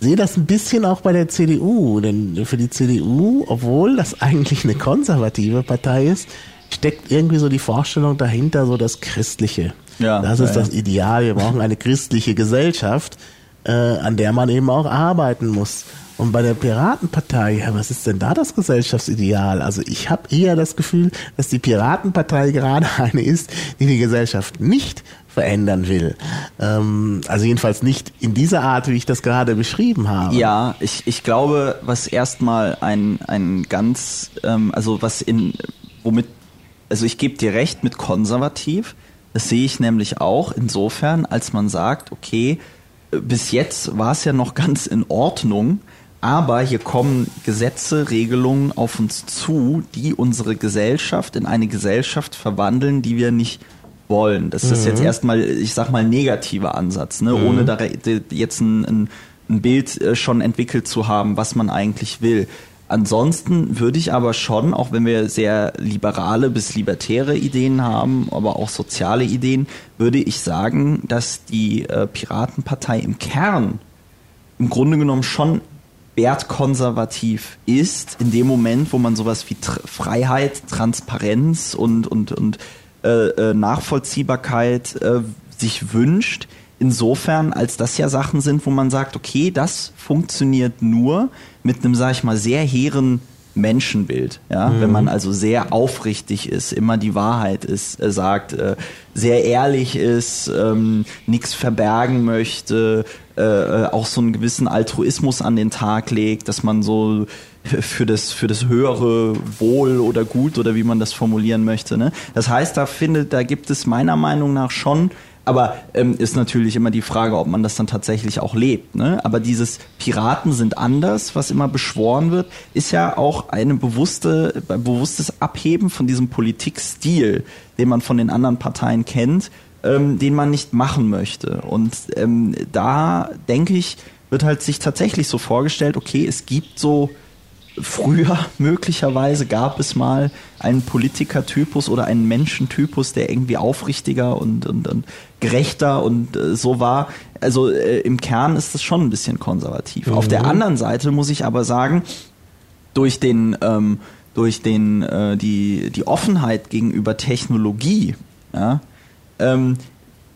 sehe das ein bisschen auch bei der CDU, denn für die CDU, obwohl das eigentlich eine konservative Partei ist, steckt irgendwie so die Vorstellung dahinter, so das Christliche. Ja, das ist ja, das Ideal. Wir brauchen eine christliche Gesellschaft, äh, an der man eben auch arbeiten muss. Und bei der Piratenpartei, ja, was ist denn da das Gesellschaftsideal? Also ich habe eher das Gefühl, dass die Piratenpartei gerade eine ist, die die Gesellschaft nicht verändern will. Ähm, also jedenfalls nicht in dieser Art, wie ich das gerade beschrieben habe. Ja, ich, ich glaube, was erstmal ein, ein ganz, ähm, also was in, womit, also ich gebe dir recht mit konservativ, das sehe ich nämlich auch insofern, als man sagt, okay, bis jetzt war es ja noch ganz in Ordnung, aber hier kommen Gesetze, Regelungen auf uns zu, die unsere Gesellschaft in eine Gesellschaft verwandeln, die wir nicht wollen. Das mhm. ist jetzt mhm. erstmal, ich sag mal, negativer Ansatz, ne? Mhm. ohne da jetzt ein, ein, ein Bild äh, schon entwickelt zu haben, was man eigentlich will. Ansonsten würde ich aber schon, auch wenn wir sehr liberale bis libertäre Ideen haben, aber auch soziale Ideen, würde ich sagen, dass die äh, Piratenpartei im Kern im Grunde genommen schon wertkonservativ ist, in dem Moment, wo man sowas wie Tr Freiheit, Transparenz und, und, und äh, äh, Nachvollziehbarkeit äh, sich wünscht. Insofern, als das ja Sachen sind, wo man sagt, okay, das funktioniert nur mit einem, sag ich mal, sehr hehren Menschenbild. Ja? Mhm. Wenn man also sehr aufrichtig ist, immer die Wahrheit ist, äh, sagt, äh, sehr ehrlich ist, ähm, nichts verbergen möchte, äh, äh, auch so einen gewissen Altruismus an den Tag legt, dass man so für das, für das höhere Wohl oder Gut oder wie man das formulieren möchte. Ne? Das heißt, da findet, da gibt es meiner Meinung nach schon aber ähm, ist natürlich immer die Frage, ob man das dann tatsächlich auch lebt. Ne? Aber dieses Piraten sind anders, was immer beschworen wird, ist ja auch eine bewusste, bewusstes Abheben von diesem Politikstil, den man von den anderen Parteien kennt, ähm, den man nicht machen möchte. Und ähm, da denke ich, wird halt sich tatsächlich so vorgestellt, okay, es gibt so früher möglicherweise gab es mal einen Politikertypus oder einen Menschentypus, der irgendwie aufrichtiger und, und, und gerechter und äh, so war. Also äh, im Kern ist das schon ein bisschen konservativ. Mhm. Auf der mhm. anderen Seite muss ich aber sagen, durch den ähm, durch den äh, die die Offenheit gegenüber Technologie ja, ähm,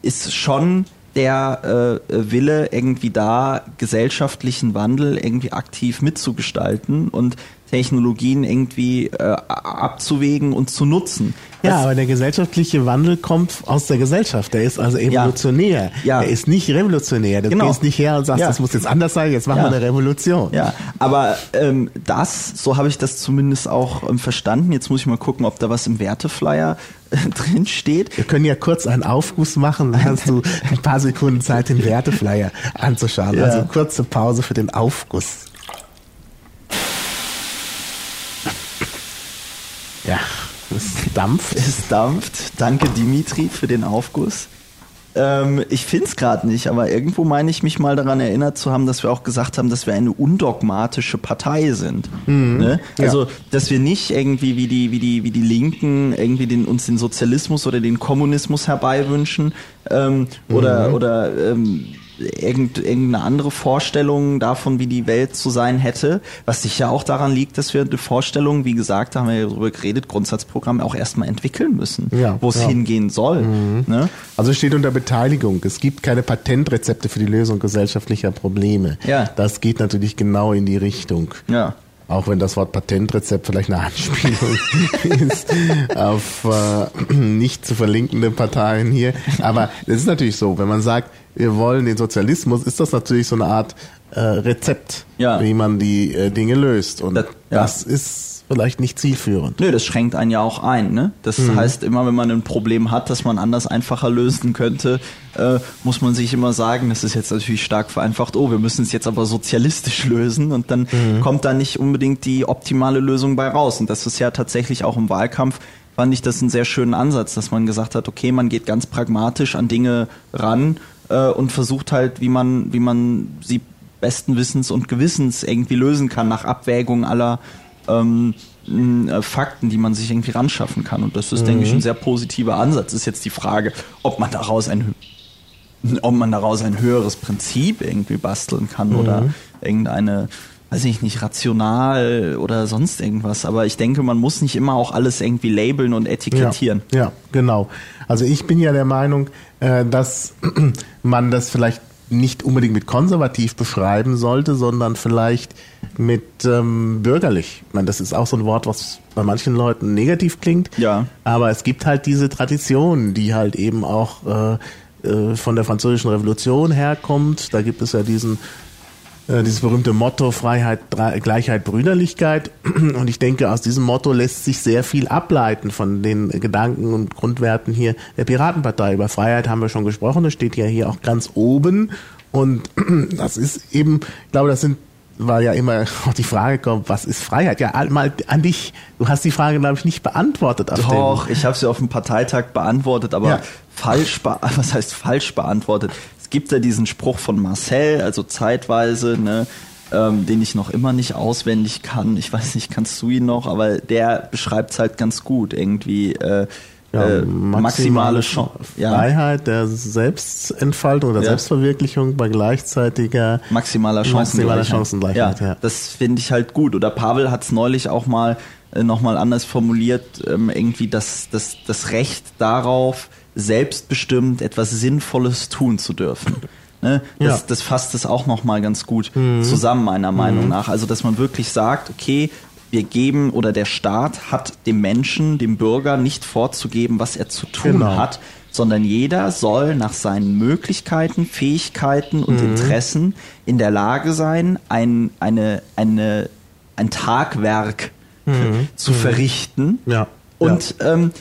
ist schon der äh, Wille, irgendwie da gesellschaftlichen Wandel irgendwie aktiv mitzugestalten und Technologien irgendwie äh, abzuwägen und zu nutzen. Ja, aber der gesellschaftliche Wandel kommt aus der Gesellschaft. Der ist also evolutionär. Ja. Er ist nicht revolutionär. Du genau. gehst nicht her und sagst, ja. das muss jetzt anders sein, jetzt machen ja. wir eine Revolution. Ja, aber ähm, das, so habe ich das zumindest auch ähm, verstanden. Jetzt muss ich mal gucken, ob da was im Werteflyer äh, drin steht. Wir können ja kurz einen Aufguss machen, dann hast du ein paar Sekunden Zeit, den Werteflyer anzuschauen. Ja. Also kurze Pause für den Aufguss. Ja, es dampft. Es dampft. Danke Dimitri für den Aufguss. Ähm, ich finde es gerade nicht, aber irgendwo meine ich mich mal daran erinnert zu haben, dass wir auch gesagt haben, dass wir eine undogmatische Partei sind. Mhm. Ne? Also, ja. dass wir nicht irgendwie wie die, wie die, wie die Linken irgendwie den, uns den Sozialismus oder den Kommunismus herbeiwünschen ähm, oder, mhm. oder ähm, irgendeine andere Vorstellung davon, wie die Welt zu sein hätte, was sicher auch daran liegt, dass wir eine Vorstellung, wie gesagt, da haben wir ja darüber geredet, Grundsatzprogramm auch erstmal entwickeln müssen, ja, wo es ja. hingehen soll. Mhm. Ne? Also es steht unter Beteiligung. Es gibt keine Patentrezepte für die Lösung gesellschaftlicher Probleme. Ja. Das geht natürlich genau in die Richtung. Ja. Auch wenn das Wort Patentrezept vielleicht eine Anspielung ist auf äh, nicht zu verlinkende Parteien hier. Aber es ist natürlich so, wenn man sagt, wir wollen den Sozialismus, ist das natürlich so eine Art äh, Rezept, ja. wie man die äh, Dinge löst. Und das, ja. das ist vielleicht nicht zielführend. Nö, das schränkt einen ja auch ein. Ne? Das mhm. heißt, immer wenn man ein Problem hat, das man anders einfacher lösen könnte, äh, muss man sich immer sagen, das ist jetzt natürlich stark vereinfacht, oh, wir müssen es jetzt aber sozialistisch lösen und dann mhm. kommt da nicht unbedingt die optimale Lösung bei raus. Und das ist ja tatsächlich auch im Wahlkampf fand ich das einen sehr schönen Ansatz, dass man gesagt hat, okay, man geht ganz pragmatisch an Dinge ran äh, und versucht halt, wie man, wie man sie besten Wissens und Gewissens irgendwie lösen kann, nach Abwägung aller ähm, äh, Fakten, die man sich irgendwie ranschaffen kann. Und das ist, mhm. denke ich, ein sehr positiver Ansatz. Ist jetzt die Frage, ob man daraus ein ob man daraus ein höheres Prinzip irgendwie basteln kann mhm. oder irgendeine, weiß ich nicht, rational oder sonst irgendwas. Aber ich denke, man muss nicht immer auch alles irgendwie labeln und etikettieren. Ja, ja genau. Also ich bin ja der Meinung, äh, dass man das vielleicht nicht unbedingt mit konservativ beschreiben sollte, sondern vielleicht mit ähm, bürgerlich. Ich meine, das ist auch so ein Wort, was bei manchen Leuten negativ klingt. Ja. Aber es gibt halt diese Tradition, die halt eben auch äh, äh, von der französischen Revolution herkommt. Da gibt es ja diesen dieses berühmte Motto Freiheit, Gleichheit, Brüderlichkeit. Und ich denke, aus diesem Motto lässt sich sehr viel ableiten von den Gedanken und Grundwerten hier der Piratenpartei. Über Freiheit haben wir schon gesprochen, das steht ja hier auch ganz oben. Und das ist eben, ich glaube, das sind weil ja immer auch die Frage kommt, was ist Freiheit? Ja, mal an dich. Du hast die Frage, glaube ich, nicht beantwortet. Doch, ich habe sie auf dem Parteitag beantwortet, aber ja. falsch, be was heißt falsch beantwortet? Gibt ja diesen Spruch von Marcel, also zeitweise, ne, ähm, den ich noch immer nicht auswendig kann. Ich weiß nicht, kannst du ihn noch, aber der beschreibt es halt ganz gut. Irgendwie äh, ja, äh, maximale, Chance, Freiheit der Selbstentfaltung oder ja. Selbstverwirklichung bei gleichzeitiger maximaler Chancengleichheit. Maximaler Chancengleichheit ja, ja. Das finde ich halt gut. Oder Pavel hat es neulich auch mal äh, nochmal anders formuliert, ähm, irgendwie das, das, das Recht darauf, selbstbestimmt etwas Sinnvolles tun zu dürfen. Ne? Das, ja. das fasst es auch nochmal ganz gut mhm. zusammen, meiner Meinung mhm. nach. Also, dass man wirklich sagt, okay, wir geben oder der Staat hat dem Menschen, dem Bürger nicht vorzugeben, was er zu tun Genau. hat, sondern jeder soll nach seinen Möglichkeiten, Fähigkeiten und Interessen in der Lage sein, ein, eine, eine, ein Tagwerk zu verrichten. Ja. Und ähm,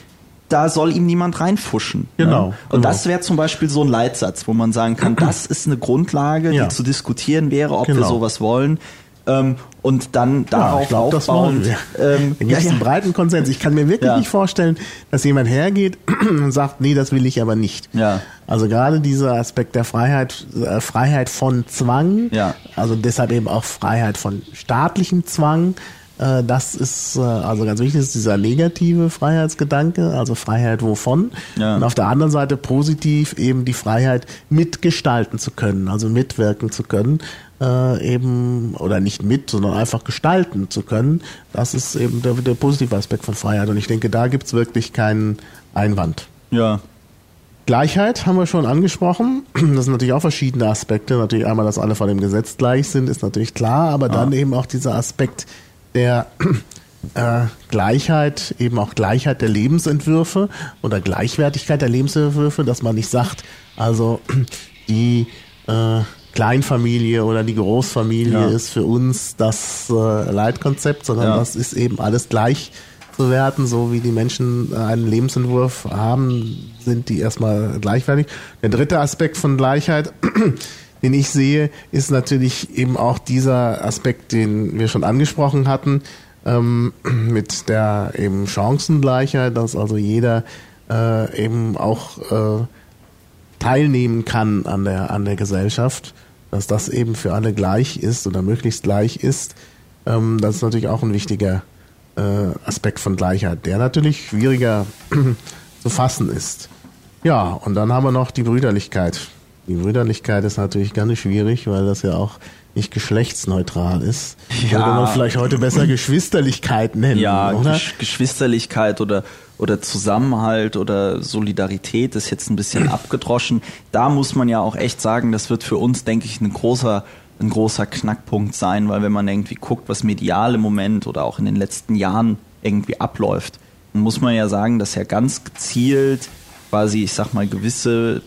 da soll ihm niemand reinfuschen. Genau, Ne? Und genau. das wäre zum Beispiel so ein Leitsatz, wo man sagen kann, das ist eine Grundlage, Ja. die zu diskutieren wäre, ob wir Genau. sowas wollen. Ähm, und dann darauf ich glaub, das aufbauend. wollen wir. Ähm, Da ja, gibt es ja. einen breiten Konsens. Ich kann mir wirklich Ja. nicht vorstellen, dass jemand hergeht und sagt, nee, das will ich aber nicht. Ja. Also gerade dieser Aspekt der Freiheit, äh, Freiheit von Zwang, Ja. also deshalb eben auch Freiheit von staatlichem Zwang, das ist äh, also ganz wichtig, ist dieser negative Freiheitsgedanke, also Freiheit wovon. Ja. Und auf der anderen Seite positiv eben die Freiheit mitgestalten zu können, also mitwirken zu können, äh, eben, oder nicht mit, sondern einfach gestalten zu können. Das ist eben der, der positive Aspekt von Freiheit. Und ich denke, da gibt's wirklich keinen Einwand. ja. Gleichheit haben wir schon angesprochen. Das sind natürlich auch verschiedene Aspekte. Natürlich einmal, dass alle vor dem Gesetz gleich sind, ist natürlich klar, aber dann eben auch dieser Aspekt der äh, Gleichheit, eben auch Gleichheit der Lebensentwürfe oder Gleichwertigkeit der Lebensentwürfe, dass man nicht sagt, also die äh, Kleinfamilie oder die Großfamilie Ja. ist für uns das äh, Leitkonzept, sondern Ja. das ist eben alles gleich zu werten, so wie die Menschen äh, einen Lebensentwurf haben, sind die erstmal gleichwertig. Der dritte Aspekt von Gleichheit, den ich sehe, ist natürlich eben auch dieser Aspekt, den wir schon angesprochen hatten, ähm, mit der eben Chancengleichheit, dass also jeder äh, eben auch äh, teilnehmen kann an der, an der Gesellschaft, dass das eben für alle gleich ist oder möglichst gleich ist. Ähm, das ist natürlich auch ein wichtiger äh, Aspekt von Gleichheit, der natürlich schwieriger zu fassen ist. Ja, und dann haben wir noch die Brüderlichkeit. Die Brüderlichkeit ist natürlich ganz schwierig, weil das ja auch nicht geschlechtsneutral ist. Ja. Würde man vielleicht heute besser Geschwisterlichkeit nennen, Ja, oder? Gesch Geschwisterlichkeit oder, oder Zusammenhalt oder Solidarität ist jetzt ein bisschen abgedroschen. Da muss man ja auch echt sagen, das wird für uns, denke ich, ein großer, ein großer Knackpunkt sein, weil wenn man irgendwie guckt, was medial im Moment oder auch in den letzten Jahren irgendwie abläuft, dann muss man ja sagen, dass ja ganz gezielt quasi, ich sag mal, gewisse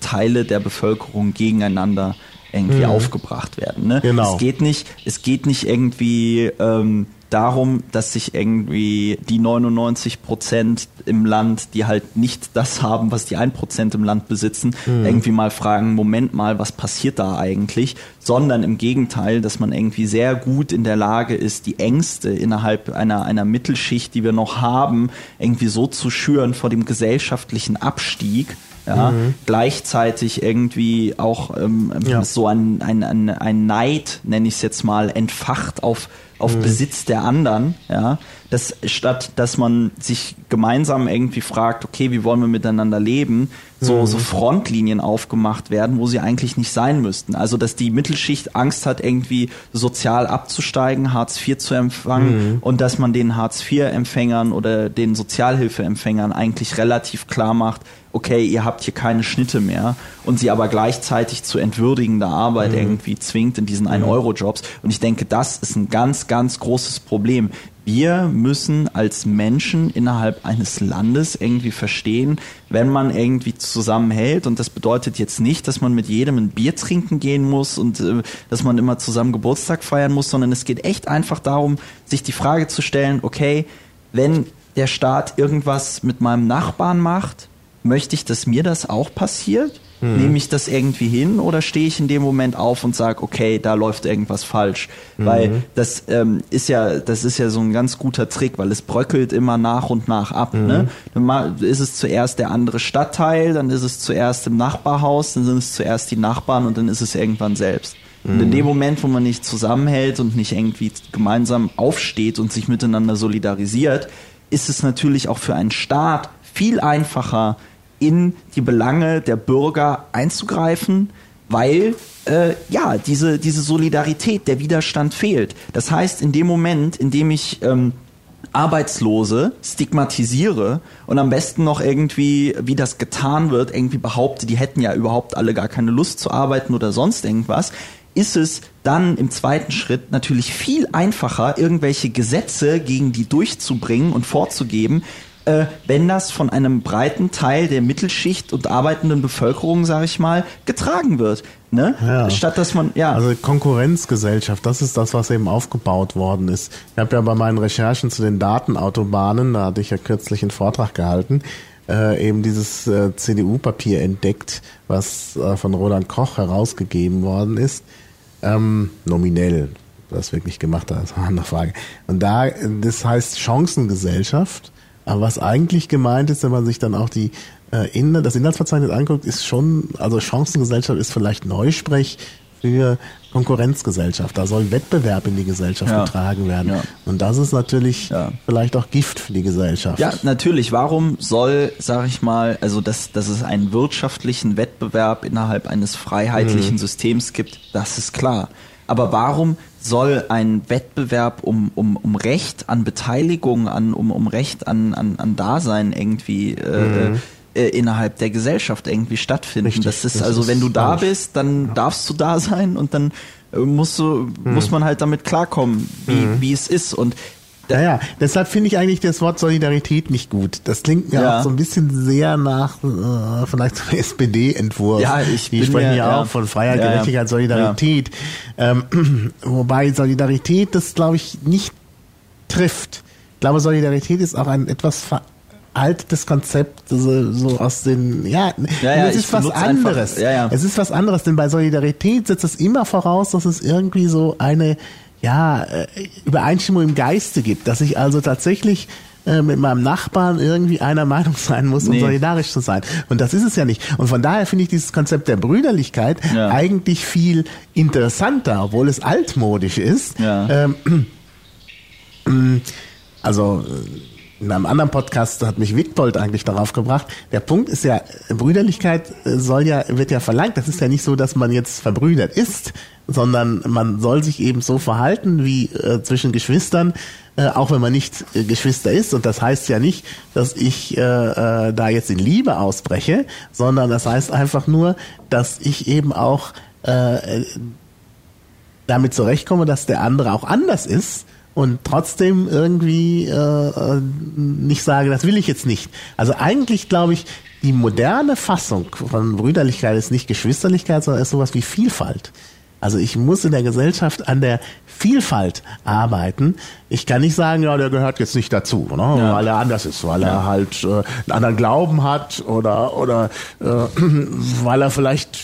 Teile der Bevölkerung gegeneinander irgendwie aufgebracht werden. Ne? Genau. Es geht nicht, es geht nicht irgendwie ähm, darum, dass sich irgendwie die 99 Prozent im Land, die halt nicht das haben, was die 1 Prozent im Land besitzen, irgendwie mal fragen, Moment mal, was passiert da eigentlich? Sondern im Gegenteil, dass man irgendwie sehr gut in der Lage ist, die Ängste innerhalb einer, einer Mittelschicht, die wir noch haben, irgendwie so zu schüren vor dem gesellschaftlichen Abstieg, ja, gleichzeitig irgendwie auch ähm, Ja. so ein, ein, ein, ein Neid, nenne ich es jetzt mal, entfacht auf, auf Besitz der anderen, ja, das statt dass man sich gemeinsam irgendwie fragt, okay, wie wollen wir miteinander leben, so, so Frontlinien aufgemacht werden, wo sie eigentlich nicht sein müssten. Also dass die Mittelschicht Angst hat, irgendwie sozial abzusteigen, Hartz IV zu empfangen und dass man den Hartz IV-Empfängern oder den Sozialhilfeempfängern eigentlich relativ klar macht, okay, ihr habt hier keine Schnitte mehr und sie aber gleichzeitig zu entwürdigender Arbeit irgendwie zwingt in diesen 1-Euro-Jobs. Und ich denke, das ist ein ganz, ganz großes Problem. Wir müssen als Menschen innerhalb eines Landes irgendwie verstehen, wenn man irgendwie zusammenhält, und das bedeutet jetzt nicht, dass man mit jedem ein Bier trinken gehen muss und äh, dass man immer zusammen Geburtstag feiern muss, sondern es geht echt einfach darum, sich die Frage zu stellen, okay, wenn der Staat irgendwas mit meinem Nachbarn macht, möchte ich, dass mir das auch passiert? Nehme ich das irgendwie hin oder stehe ich in dem Moment auf und sage, okay, da läuft irgendwas falsch? Weil das ähm, ist ja, das ist ja so ein ganz guter Trick, weil es bröckelt immer nach und nach ab. Ne? Dann ma- ist es zuerst der andere Stadtteil, dann ist es zuerst im Nachbarhaus, dann sind es zuerst die Nachbarn und dann ist es irgendwann selbst. Und in dem Moment, wo man nicht zusammenhält und nicht irgendwie gemeinsam aufsteht und sich miteinander solidarisiert, ist es natürlich auch für einen Staat viel einfacher, in die Belange der Bürger einzugreifen, weil äh, ja diese, diese Solidarität, der Widerstand fehlt. Das heißt, in dem Moment, in dem ich ähm, Arbeitslose stigmatisiere und am besten noch irgendwie, wie das getan wird, irgendwie behaupte, die hätten ja überhaupt alle gar keine Lust zu arbeiten oder sonst irgendwas, ist es dann im zweiten Schritt natürlich viel einfacher, irgendwelche Gesetze gegen die durchzubringen und vorzugeben, äh, wenn das von einem breiten Teil der Mittelschicht und arbeitenden Bevölkerung, sage ich mal, getragen wird. Ne? Ja. Statt dass man, ja. Also Konkurrenzgesellschaft, das ist das, was eben aufgebaut worden ist. Ich habe ja bei meinen Recherchen zu den Datenautobahnen, da hatte ich ja kürzlich einen Vortrag gehalten, äh, eben dieses äh, CDU-Papier entdeckt, was äh, von Roland Koch herausgegeben worden ist. Ähm, nominell, das wirklich gemacht hat, ist eine andere Frage. Und da, das heißt Chancengesellschaft, aber was eigentlich gemeint ist, wenn man sich dann auch die äh, in, das Inhaltsverzeichnis anguckt, ist schon, also Chancengesellschaft ist vielleicht Neusprech für Konkurrenzgesellschaft. Da soll Wettbewerb in die Gesellschaft Ja. getragen werden. Ja. Und das ist natürlich Ja. vielleicht auch Gift für die Gesellschaft. Ja, natürlich. Warum soll, sag ich mal, also dass, dass es einen wirtschaftlichen Wettbewerb innerhalb eines freiheitlichen Systems gibt, das ist klar. Aber warum soll ein Wettbewerb um, um, um Recht an Beteiligung, an, um, um Recht an, an, an Dasein irgendwie äh, äh, innerhalb der Gesellschaft irgendwie stattfinden? Richtig, das ist das also, ist wenn du da falsch. bist, dann darfst du da sein und dann äh, musst du, muss man halt damit klarkommen, wie, wie es ist. Und Ja, ja, deshalb finde ich eigentlich das Wort Solidarität nicht gut. Das klingt mir Ja. auch so ein bisschen sehr nach äh, vielleicht so einem SPD-Entwurf. Ja, ich Die bin sprechen ja ja. auch von Freiheit, Ja. Gerechtigkeit, Solidarität. Ähm, wobei Solidarität das, glaube ich, nicht trifft. Ich glaube, Solidarität ist auch ein etwas veraltetes Konzept, so, so aus den, ja, Ja, ja, es ist was einfach- anderes. ja, ja. Es ist was anderes, denn bei Solidarität setzt es immer voraus, dass es irgendwie so eine ja, äh, Übereinstimmung im Geiste gibt, dass ich also tatsächlich äh, mit meinem Nachbarn irgendwie einer Meinung sein muss, um Nee. solidarisch zu sein. Und das ist es ja nicht. Und von daher finde ich dieses Konzept der Brüderlichkeit Ja. eigentlich viel interessanter, obwohl es altmodisch ist. Ja. Ähm, also äh, in einem anderen Podcast hat mich Wittbold eigentlich darauf gebracht. Der Punkt ist ja, Brüderlichkeit äh, soll ja, wird ja verlangt. Das ist ja nicht so, dass man jetzt verbrüdert ist, sondern man soll sich eben so verhalten wie äh, zwischen Geschwistern, äh, auch wenn man nicht äh, Geschwister ist. Und das heißt ja nicht, dass ich äh, äh, da jetzt in Liebe ausbreche, sondern das heißt einfach nur, dass ich eben auch damit zurechtkomme, dass der andere auch anders ist und trotzdem irgendwie äh, äh, nicht sage, das will ich jetzt nicht. Also eigentlich glaube ich, die moderne Fassung von Brüderlichkeit ist nicht Geschwisterlichkeit, sondern ist sowas wie Vielfalt. Also ich muss in der Gesellschaft an der Vielfalt arbeiten. Ich kann nicht sagen, ja, der gehört jetzt nicht dazu, ne? Ja. weil er anders ist, weil er halt äh, einen anderen Glauben hat oder oder äh, weil er vielleicht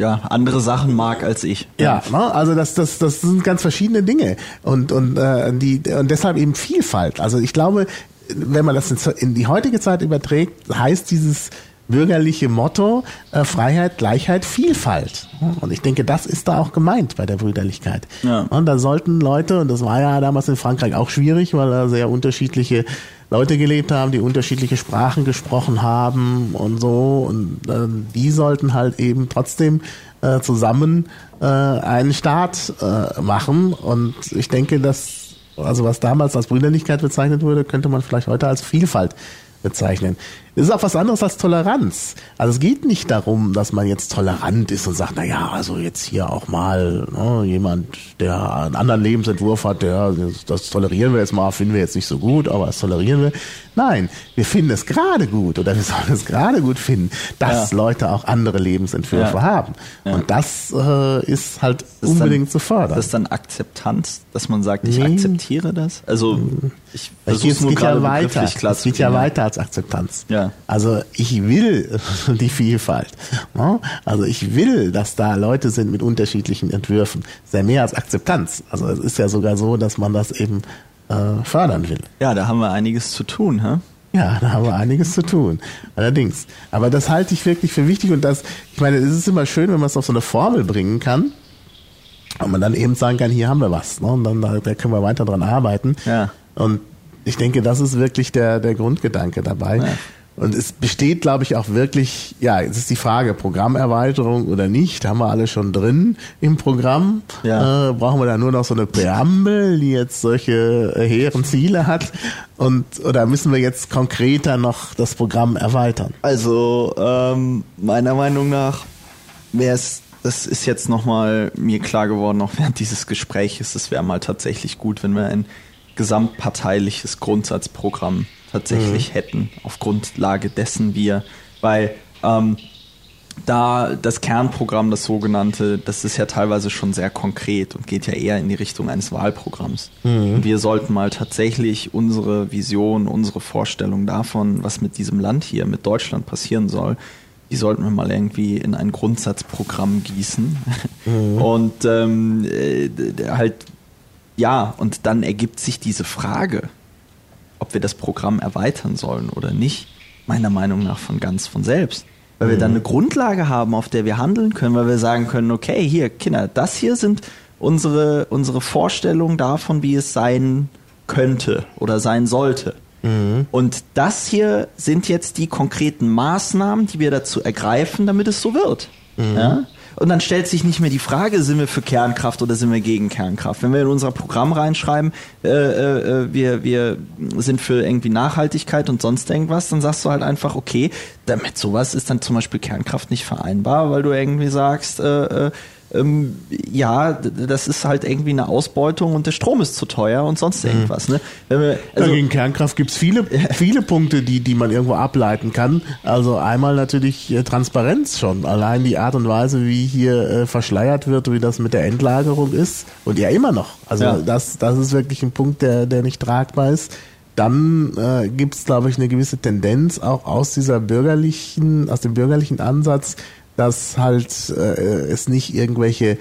ja, andere Sachen mag als ich. ja, ne? also das, das, das sind ganz verschiedene Dinge und und äh, die und deshalb eben Vielfalt. Also ich glaube, wenn man das in- die heutige Zeit überträgt, heißt dieses bürgerliche Motto äh, Freiheit, Gleichheit, Vielfalt. Und ich denke, das ist da auch gemeint bei der Brüderlichkeit. Ja. Und da sollten Leute, und das war ja damals in Frankreich auch schwierig, weil da sehr unterschiedliche Leute gelebt haben, die unterschiedliche Sprachen gesprochen haben und so. Und äh, die sollten halt eben trotzdem äh, zusammen äh, einen Staat äh, machen. Und ich denke, dass, also was damals als Brüderlichkeit bezeichnet wurde, könnte man vielleicht heute als Vielfalt bezeichnen. Das ist auch was anderes als Toleranz. Also es geht nicht darum, dass man jetzt tolerant ist und sagt, na ja, also jetzt hier auch mal ne, jemand, der einen anderen Lebensentwurf hat, der das, das tolerieren wir jetzt mal, finden wir jetzt nicht so gut, aber das tolerieren wir. Nein, wir finden es gerade gut oder wir sollen es gerade gut finden, dass Ja. Leute auch andere Lebensentwürfe Ja. haben. Ja. Und das äh, ist halt Das ist unbedingt dann, zu fördern. Das ist dann Akzeptanz, dass man sagt, ich Nee. akzeptiere das. Also ich Es versuche geht, nur geht ja weiter. Es geht ja weiter als Akzeptanz. Ja. Also ich will die Vielfalt. ne? Also ich will, dass da Leute sind mit unterschiedlichen Entwürfen. Sehr mehr als Akzeptanz. Also es ist ja sogar so, dass man das eben äh, fördern will. Ja, da haben wir einiges zu tun, hä? Ja, da haben wir einiges zu tun. Allerdings. Aber das halte ich wirklich für wichtig und das, ich meine, es ist immer schön, wenn man es auf so eine Formel bringen kann. Und man dann eben sagen kann, hier haben wir was. Ne? Und dann da, da können wir weiter dran arbeiten. Ja. Und ich denke, das ist wirklich der, der Grundgedanke dabei. Ja. Und es besteht, glaube ich, auch wirklich, ja, jetzt ist die Frage, Programmerweiterung oder nicht, haben wir alle schon drin im Programm. Ja. Äh, brauchen wir da nur noch so eine Präambel, die jetzt solche äh, hehren Ziele hat? Und oder müssen wir jetzt konkreter noch das Programm erweitern? Also ähm, meiner Meinung nach wäre es das ist jetzt nochmal mir klar geworden, auch während dieses Gespräches, es wäre mal tatsächlich gut, wenn wir ein gesamtparteiliches Grundsatzprogramm tatsächlich mhm. hätten, auf Grundlage dessen wir, weil ähm, da das Kernprogramm, das sogenannte, das ist ja teilweise schon sehr konkret und geht ja eher in die Richtung eines Wahlprogramms. Mhm. Wir sollten mal tatsächlich unsere Vision, unsere Vorstellung davon, was mit diesem Land hier, mit Deutschland passieren soll, die sollten wir mal irgendwie in ein Grundsatzprogramm gießen. Mhm. Und ähm, äh, halt, ja, und dann ergibt sich diese Frage, ob wir das Programm erweitern sollen oder nicht, meiner Meinung nach von ganz von selbst. Weil mhm. wir dann eine Grundlage haben, auf der wir handeln können, weil wir sagen können, okay, hier, Kinder, das hier sind unsere, unsere Vorstellungen davon, wie es sein könnte oder sein sollte. Mhm. Und das hier sind jetzt die konkreten Maßnahmen, die wir dazu ergreifen, damit es so wird. Mhm. Ja? Und dann stellt sich nicht mehr die Frage, sind wir für Kernkraft oder sind wir gegen Kernkraft? Wenn wir in unser Programm reinschreiben, äh, äh, äh wir, wir sind für irgendwie Nachhaltigkeit und sonst irgendwas, dann sagst du halt einfach, okay, damit sowas ist dann zum Beispiel Kernkraft nicht vereinbar, weil du irgendwie sagst, äh, äh ähm, ja, das ist halt irgendwie eine Ausbeutung und der Strom ist zu teuer und sonst mhm. irgendwas. Ne? Wir, also ja, gegen Kernkraft gibt's viele, viele Punkte, die, die man irgendwo ableiten kann. Also einmal natürlich äh, Transparenz schon. Allein die Art und Weise, wie hier äh, verschleiert wird, wie das mit der Endlagerung ist. Und ja, immer noch. Also ja. das, das ist wirklich ein Punkt, der, der nicht tragbar ist dann äh, gibt es, glaube ich, eine gewisse Tendenz auch aus dieser bürgerlichen, aus dem bürgerlichen Ansatz, dass halt äh, es nicht irgendwelche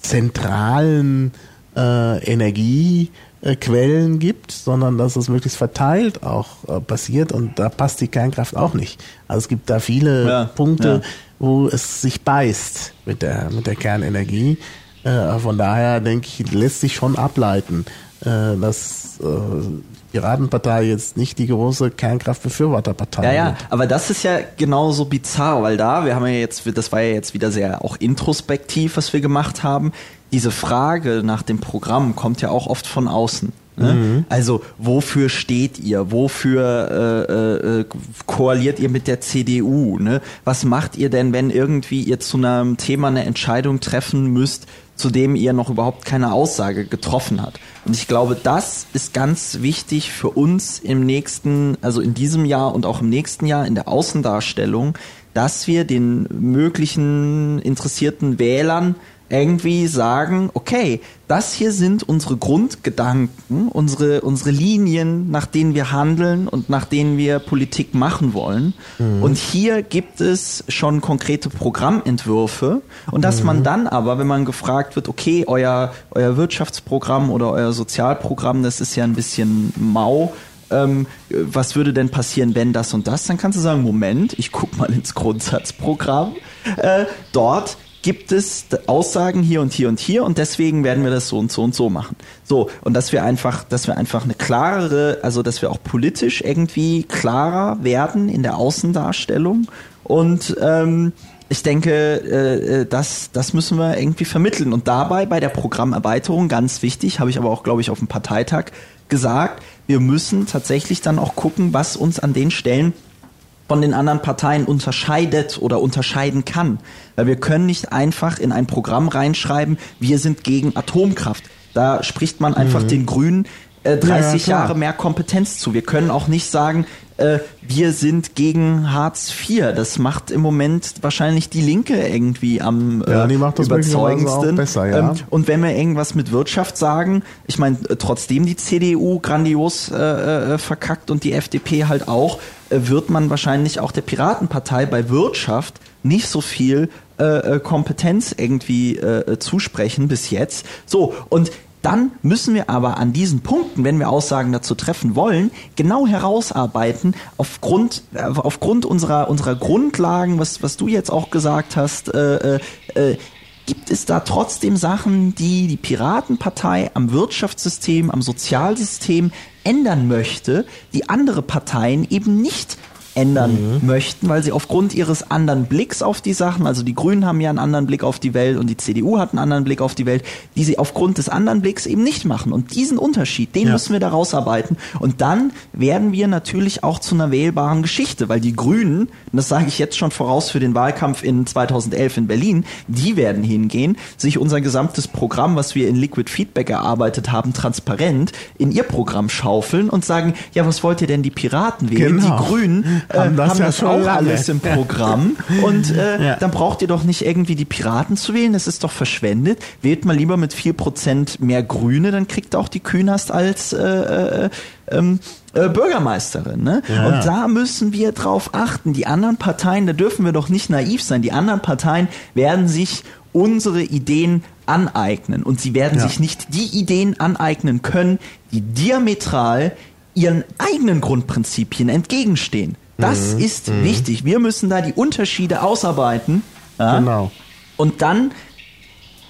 zentralen äh, Energiequellen gibt, sondern dass es möglichst verteilt auch äh, passiert und da passt die Kernkraft auch nicht. Also es gibt da viele ja, Punkte, ja. wo es sich beißt mit der, mit der Kernenergie. Äh, von daher denke ich, lässt sich schon ableiten, dass äh, Piratenpartei jetzt nicht die große Kernkraftbefürworterpartei. Ja, ja, aber das ist ja genauso bizarr, weil da, wir haben ja jetzt, das war ja jetzt wieder sehr auch introspektiv, was wir gemacht haben. Diese Frage nach dem Programm kommt ja auch oft von außen. Ne? Mhm. Also wofür steht ihr? Wofür äh, äh, koaliert ihr mit der CDU? Ne? Was macht ihr denn, wenn irgendwie ihr zu einem Thema eine Entscheidung treffen müsst, zu dem ihr noch überhaupt keine Aussage getroffen hat. Und ich glaube, das ist ganz wichtig für uns im nächsten, also in diesem Jahr und auch im nächsten Jahr in der Außendarstellung, dass wir den möglichen interessierten Wählern irgendwie sagen, okay, das hier sind unsere Grundgedanken, unsere, unsere Linien, nach denen wir handeln und nach denen wir Politik machen wollen. Mhm. Und hier gibt es schon konkrete Programmentwürfe. Und dass mhm. man dann aber, wenn man gefragt wird, okay, euer, euer Wirtschaftsprogramm oder euer Sozialprogramm, das ist ja ein bisschen mau, ähm, was würde denn passieren, wenn das und das? Dann kannst du sagen, Moment, ich guck mal ins Grundsatzprogramm. Äh, dort gibt es Aussagen hier und hier und hier und deswegen werden wir das so und so und so machen. So, und dass wir einfach, dass wir einfach eine klarere, also dass wir auch politisch irgendwie klarer werden in der Außendarstellung und ähm, ich denke, äh, äh das, das müssen wir irgendwie vermitteln. Und dabei bei der Programmerweiterung, ganz wichtig, habe ich aber auch, glaube ich, auf dem Parteitag gesagt, wir müssen tatsächlich dann auch gucken, was uns an den Stellen von den anderen Parteien unterscheidet oder unterscheiden kann. Weil wir können nicht einfach in ein Programm reinschreiben, wir sind gegen Atomkraft. Da spricht man einfach mhm. den Grünen äh, 30 ja, Jahre mehr Kompetenz zu. Wir können auch nicht sagen, äh, wir sind gegen Hartz IV. Das macht im Moment wahrscheinlich die Linke irgendwie am äh, ja, die macht das überzeugendsten. Besser, ja. ähm, und wenn wir irgendwas mit Wirtschaft sagen, ich meine, äh, trotzdem die CDU grandios äh, äh, verkackt und die FDP halt auch, äh, wird man wahrscheinlich auch der Piratenpartei bei Wirtschaft nicht so viel Kompetenz irgendwie äh, zusprechen bis jetzt. So, und dann müssen wir aber an diesen Punkten, wenn wir Aussagen dazu treffen wollen, genau herausarbeiten, aufgrund, äh, aufgrund unserer, unserer Grundlagen, was, was du jetzt auch gesagt hast, äh, äh, äh, gibt es da trotzdem Sachen, die die Piratenpartei am Wirtschaftssystem, am Sozialsystem ändern möchte, die andere Parteien eben nicht ändern mhm. möchten, weil sie aufgrund ihres anderen Blicks auf die Sachen, also die Grünen haben ja einen anderen Blick auf die Welt und die CDU hat einen anderen Blick auf die Welt, die sie aufgrund des anderen Blicks eben nicht machen. Und diesen Unterschied, den ja. müssen wir da rausarbeiten. Und dann werden wir natürlich auch zu einer wählbaren Geschichte, weil die Grünen, und das sage ich jetzt schon voraus für den Wahlkampf in 2011 in Berlin, die werden hingehen, sich unser gesamtes Programm, was wir in Liquid Feedback erarbeitet haben, transparent in ihr Programm schaufeln und sagen, ja, was wollt ihr denn die Piraten wählen? Genau. Die Grünen haben das, haben ja das auch lange. alles im Programm. Und äh, ja. dann braucht ihr doch nicht irgendwie die Piraten zu wählen, das ist doch verschwendet. Wählt mal lieber mit 4% mehr Grüne, dann kriegt auch die Künast als äh, äh, ähm, äh, Bürgermeisterin. Ne? Ja. Und da müssen wir drauf achten. Die anderen Parteien, da dürfen wir doch nicht naiv sein. Die anderen Parteien werden sich unsere Ideen aneignen und sie werden ja. sich nicht die Ideen aneignen können, die diametral ihren eigenen Grundprinzipien entgegenstehen. Das mhm. ist mhm. wichtig. Wir müssen da die Unterschiede ausarbeiten. Ja? Genau. Und dann,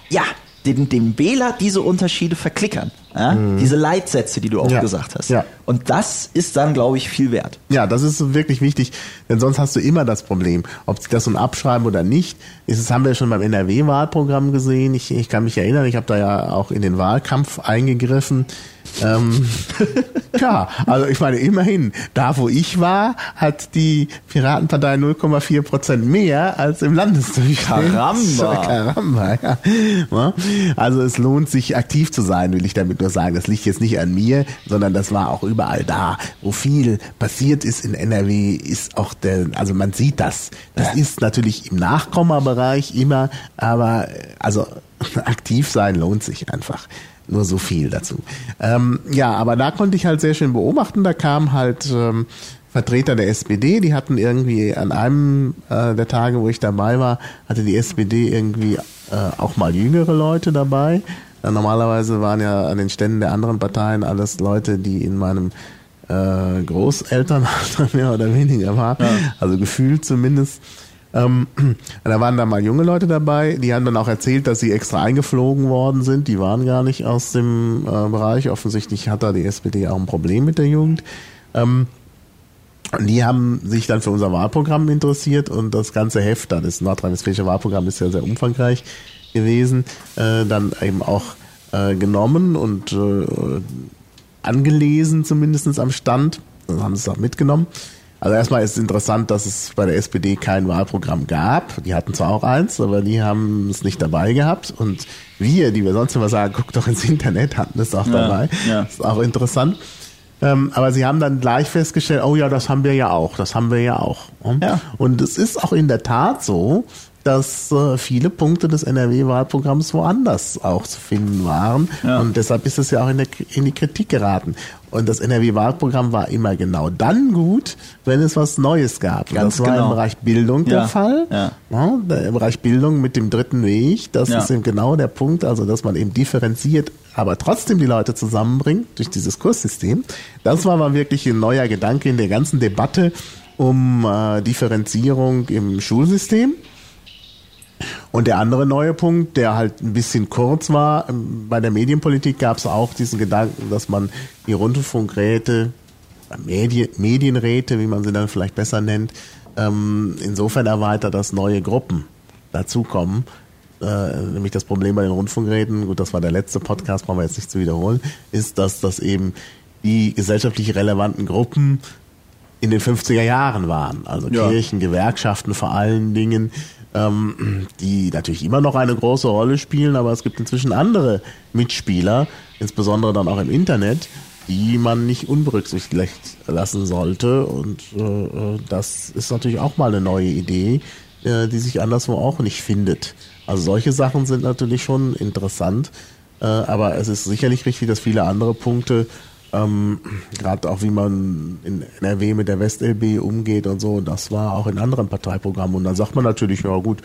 ja, dem, dem Wähler diese Unterschiede verklickern. Ja? Mhm. Diese Leitsätze, die du auch ja. gesagt hast. Ja. Und das ist dann, glaube ich, viel wert. Ja, das ist wirklich wichtig, denn sonst hast du immer das Problem, ob sie das nun abschreiben oder nicht. Das haben wir schon beim NRW-Wahlprogramm gesehen. Ich, ich kann mich erinnern, ich habe da ja auch in den Wahlkampf eingegriffen. Ähm, ja, also ich meine, immerhin, da wo ich war, hat die Piratenpartei 0,4 Prozent mehr als im Landesdurchschnitt. Karamba. Karamba, ja. Also es lohnt sich aktiv zu sein, will ich damit nur sagen. Das liegt jetzt nicht an mir, sondern das war auch überall da. Wo viel passiert ist in NRW, ist auch der, also man sieht das. Das ja. ist natürlich im Nachkommerbereich immer, aber also aktiv sein lohnt sich einfach. Nur so viel dazu. Ähm, ja, aber da konnte ich halt sehr schön beobachten. Da kam halt ähm, Vertreter der SPD, die hatten irgendwie an einem äh, der Tage, wo ich dabei war, hatte die SPD irgendwie äh, auch mal jüngere Leute dabei. Äh, normalerweise waren ja an den Ständen der anderen Parteien alles Leute, die in meinem äh, Großelternalter mehr oder weniger waren. Ja. Also gefühlt zumindest. Ähm, da waren da mal junge Leute dabei, die haben dann auch erzählt, dass sie extra eingeflogen worden sind. Die waren gar nicht aus dem äh, Bereich. Offensichtlich hat da die SPD auch ein Problem mit der Jugend. Ähm, die haben sich dann für unser Wahlprogramm interessiert und das ganze Heft, das nordrhein-westfälische Wahlprogramm ist ja sehr umfangreich gewesen, äh, dann eben auch äh, genommen und äh, angelesen, zumindest am Stand. Dann haben sie es auch mitgenommen. Also erstmal ist es interessant, dass es bei der SPD kein Wahlprogramm gab. Die hatten zwar auch eins, aber die haben es nicht dabei gehabt. Und wir, die wir sonst immer sagen, guck doch ins Internet, hatten es auch ja, dabei. Ja. Ist auch interessant. Ähm, aber sie haben dann gleich festgestellt, oh ja, das haben wir ja auch, das haben wir ja auch. Ja. Und es ist auch in der Tat so, dass äh, viele Punkte des NRW-Wahlprogramms woanders auch zu finden waren. Ja. Und deshalb ist es ja auch in, der, in die Kritik geraten. Und das NRW-Wahlprogramm war immer genau dann gut, wenn es was Neues gab. Ganz das war genau. im Bereich Bildung ja. der Fall. Ja. Der, Im Bereich Bildung mit dem dritten Weg, das ist eben genau der Punkt, also dass man eben differenziert, aber trotzdem die Leute zusammenbringt durch dieses Kurssystem. Das war mal wirklich ein neuer Gedanke in der ganzen Debatte um äh, Differenzierung im Schulsystem. Und der andere neue Punkt, der halt ein bisschen kurz war, ähm, bei der Medienpolitik gab es auch diesen Gedanken, dass man die Rundfunkräte, Medien, Medienräte, wie man sie dann vielleicht besser nennt, ähm, insofern erweitert, dass neue Gruppen dazukommen. Äh, nämlich das Problem bei den Rundfunkräten, gut, das war der letzte Podcast, brauchen wir jetzt nicht zu wiederholen, ist, dass das eben die gesellschaftlich relevanten Gruppen in den 50er Jahren waren. Also ja. Kirchen, Gewerkschaften vor allen Dingen, ähm, die natürlich immer noch eine große Rolle spielen, aber es gibt inzwischen andere Mitspieler, insbesondere dann auch im Internet, die man nicht unberücksichtigt lassen sollte. Und äh, das ist natürlich auch mal eine neue Idee, äh, die sich anderswo auch nicht findet. Also solche Sachen sind natürlich schon interessant, äh, aber es ist sicherlich richtig, dass viele andere Punkte ähm, Gerade auch wie man in NRW mit der WestLB umgeht und so, das war auch in anderen Parteiprogrammen. Und dann sagt man natürlich, ja gut,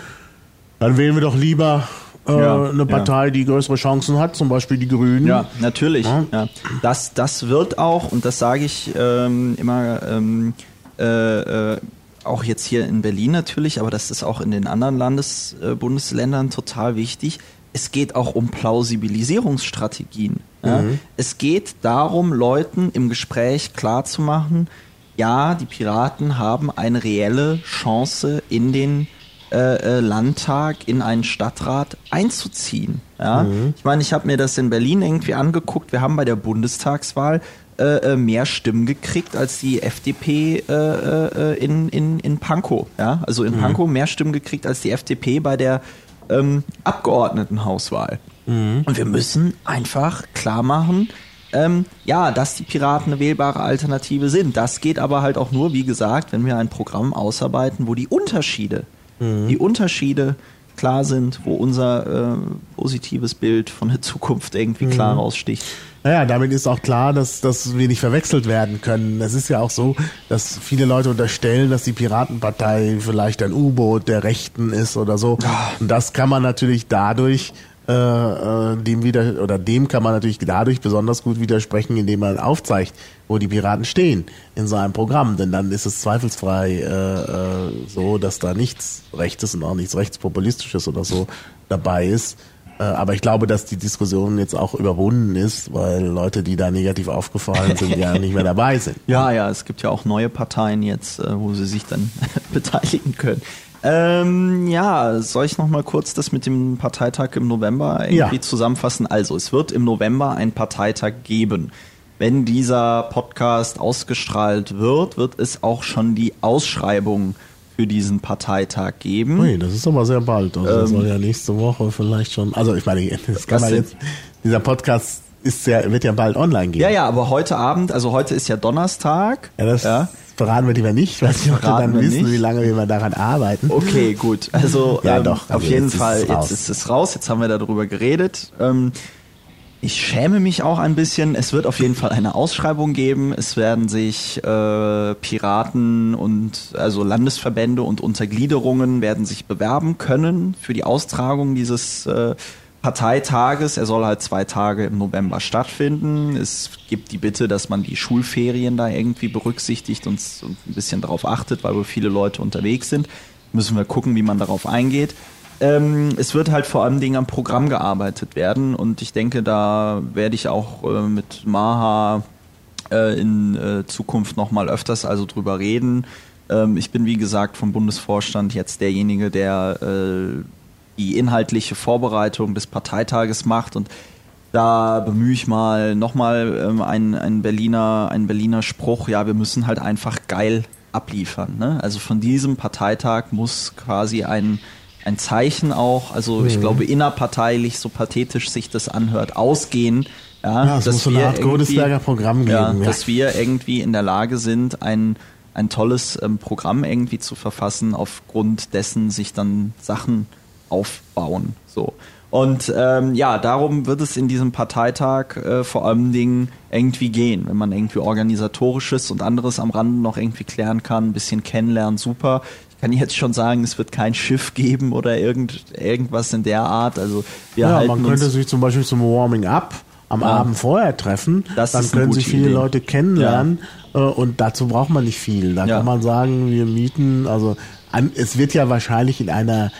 dann wählen wir doch lieber äh, ja, eine Partei, ja. die größere Chancen hat, zum Beispiel die Grünen. Ja, natürlich. Ja. ja. Das, das wird auch, und das sage ich ähm, immer, ähm, äh, äh, auch jetzt hier in Berlin natürlich, aber das ist auch in den anderen Landesbundesländern total wichtig. Es geht auch um Plausibilisierungsstrategien. Ja? Mhm. Es geht darum, Leuten im Gespräch klarzumachen, ja, die Piraten haben eine reelle Chance in den äh, äh, Landtag, in einen Stadtrat einzuziehen. Ja? Mhm. Ich meine, ich habe mir das in Berlin irgendwie angeguckt. Wir haben bei der Bundestagswahl äh, äh mehr Stimmen gekriegt als die FDP äh, äh, in, in, in Pankow. Ja? Also in mhm. Pankow mehr Stimmen gekriegt als die FDP bei der ähm, Abgeordnetenhauswahl. Mhm. Und wir müssen einfach klar machen, ähm, ja, dass die Piraten eine wählbare Alternative sind. Das geht aber halt auch nur, wie gesagt, wenn wir ein Programm ausarbeiten, wo die Unterschiede, mhm. die Unterschiede klar sind, wo unser äh, positives Bild von der Zukunft irgendwie klar mhm. raussticht. Naja, damit ist auch klar, dass, dass wir nicht verwechselt werden können. Es ist ja auch so, dass viele Leute unterstellen, dass die Piratenpartei vielleicht ein U-Boot der Rechten ist oder so. Und das kann man natürlich dadurch äh, äh, dem wieder oder dem kann man natürlich dadurch besonders gut widersprechen, indem man aufzeigt, wo die Piraten stehen in so einem Programm, denn dann ist es zweifelsfrei äh, äh, so, dass da nichts Rechtes und auch nichts Rechtspopulistisches oder so dabei ist. Äh, aber ich glaube, dass die Diskussion jetzt auch überwunden ist, weil Leute, die da negativ aufgefallen sind, ja nicht mehr dabei sind. Ja, ja, es gibt ja auch neue Parteien jetzt, äh, wo sie sich dann beteiligen können. Ähm, ja, soll ich noch mal kurz das mit dem Parteitag im November irgendwie ja. zusammenfassen? Also, es wird im November einen Parteitag geben. Wenn dieser Podcast ausgestrahlt wird, wird es auch schon die Ausschreibung für diesen Parteitag geben. Ui, das ist aber sehr bald. Also ähm, soll ja nächste Woche vielleicht schon. Also ich meine, das kann man jetzt. Dieser Podcast ist ja, wird ja bald online gehen. Ja, ja, aber heute Abend, also heute ist ja Donnerstag. Ja, das ja verraten wir lieber nicht, weil wir dann wissen, nicht. wie lange wir daran arbeiten. Okay, gut. Also ja, ähm, doch, auf also jeden Fall, ist jetzt ist es raus, jetzt haben wir darüber geredet. Ähm, ich schäme mich auch ein bisschen. Es wird auf jeden Fall eine Ausschreibung geben. Es werden sich äh, Piraten und also Landesverbände und Untergliederungen werden sich bewerben können für die Austragung dieses äh, Parteitages. Er soll halt zwei Tage im November stattfinden. Es gibt die Bitte, dass man die Schulferien da irgendwie berücksichtigt und, und ein bisschen darauf achtet, weil wohl viele Leute unterwegs sind. Müssen wir gucken, wie man darauf eingeht. Ähm, es wird halt vor allem Dingen am Programm gearbeitet werden und ich denke, da werde ich auch äh, mit Maha äh, in äh, Zukunft nochmal öfters also drüber reden. Ähm, ich bin wie gesagt vom Bundesvorstand jetzt derjenige, der äh, die inhaltliche Vorbereitung des Parteitages macht und da bemühe ich mal nochmal ähm, einen, einen, Berliner, einen Berliner Spruch, ja, wir müssen halt einfach geil abliefern. Ne? Also von diesem Parteitag muss quasi ein, ein Zeichen auch, also mhm. ich glaube innerparteilich, so pathetisch sich das anhört, ausgehen. Ja, ja es muss so eine Art Godesberger Programm geben. Ja, ja, Dass wir irgendwie in der Lage sind, ein, ein tolles ähm, Programm irgendwie zu verfassen, aufgrund dessen sich dann Sachen aufbauen. So. Und ähm, ja, darum wird es in diesem Parteitag äh, vor allem Dingen irgendwie gehen. Wenn man irgendwie organisatorisches und anderes am Rande noch irgendwie klären kann, ein bisschen kennenlernen, super. Ich kann jetzt schon sagen, es wird kein Schiff geben oder irgend, irgendwas in der Art. Also wir ja, man könnte sich zum Beispiel zum Warming Up am ja. Abend vorher treffen. Das dann können sich viele Idee. Leute kennenlernen ja. äh, und dazu braucht man nicht viel. Da ja. kann man sagen, wir mieten, also es wird ja wahrscheinlich in einer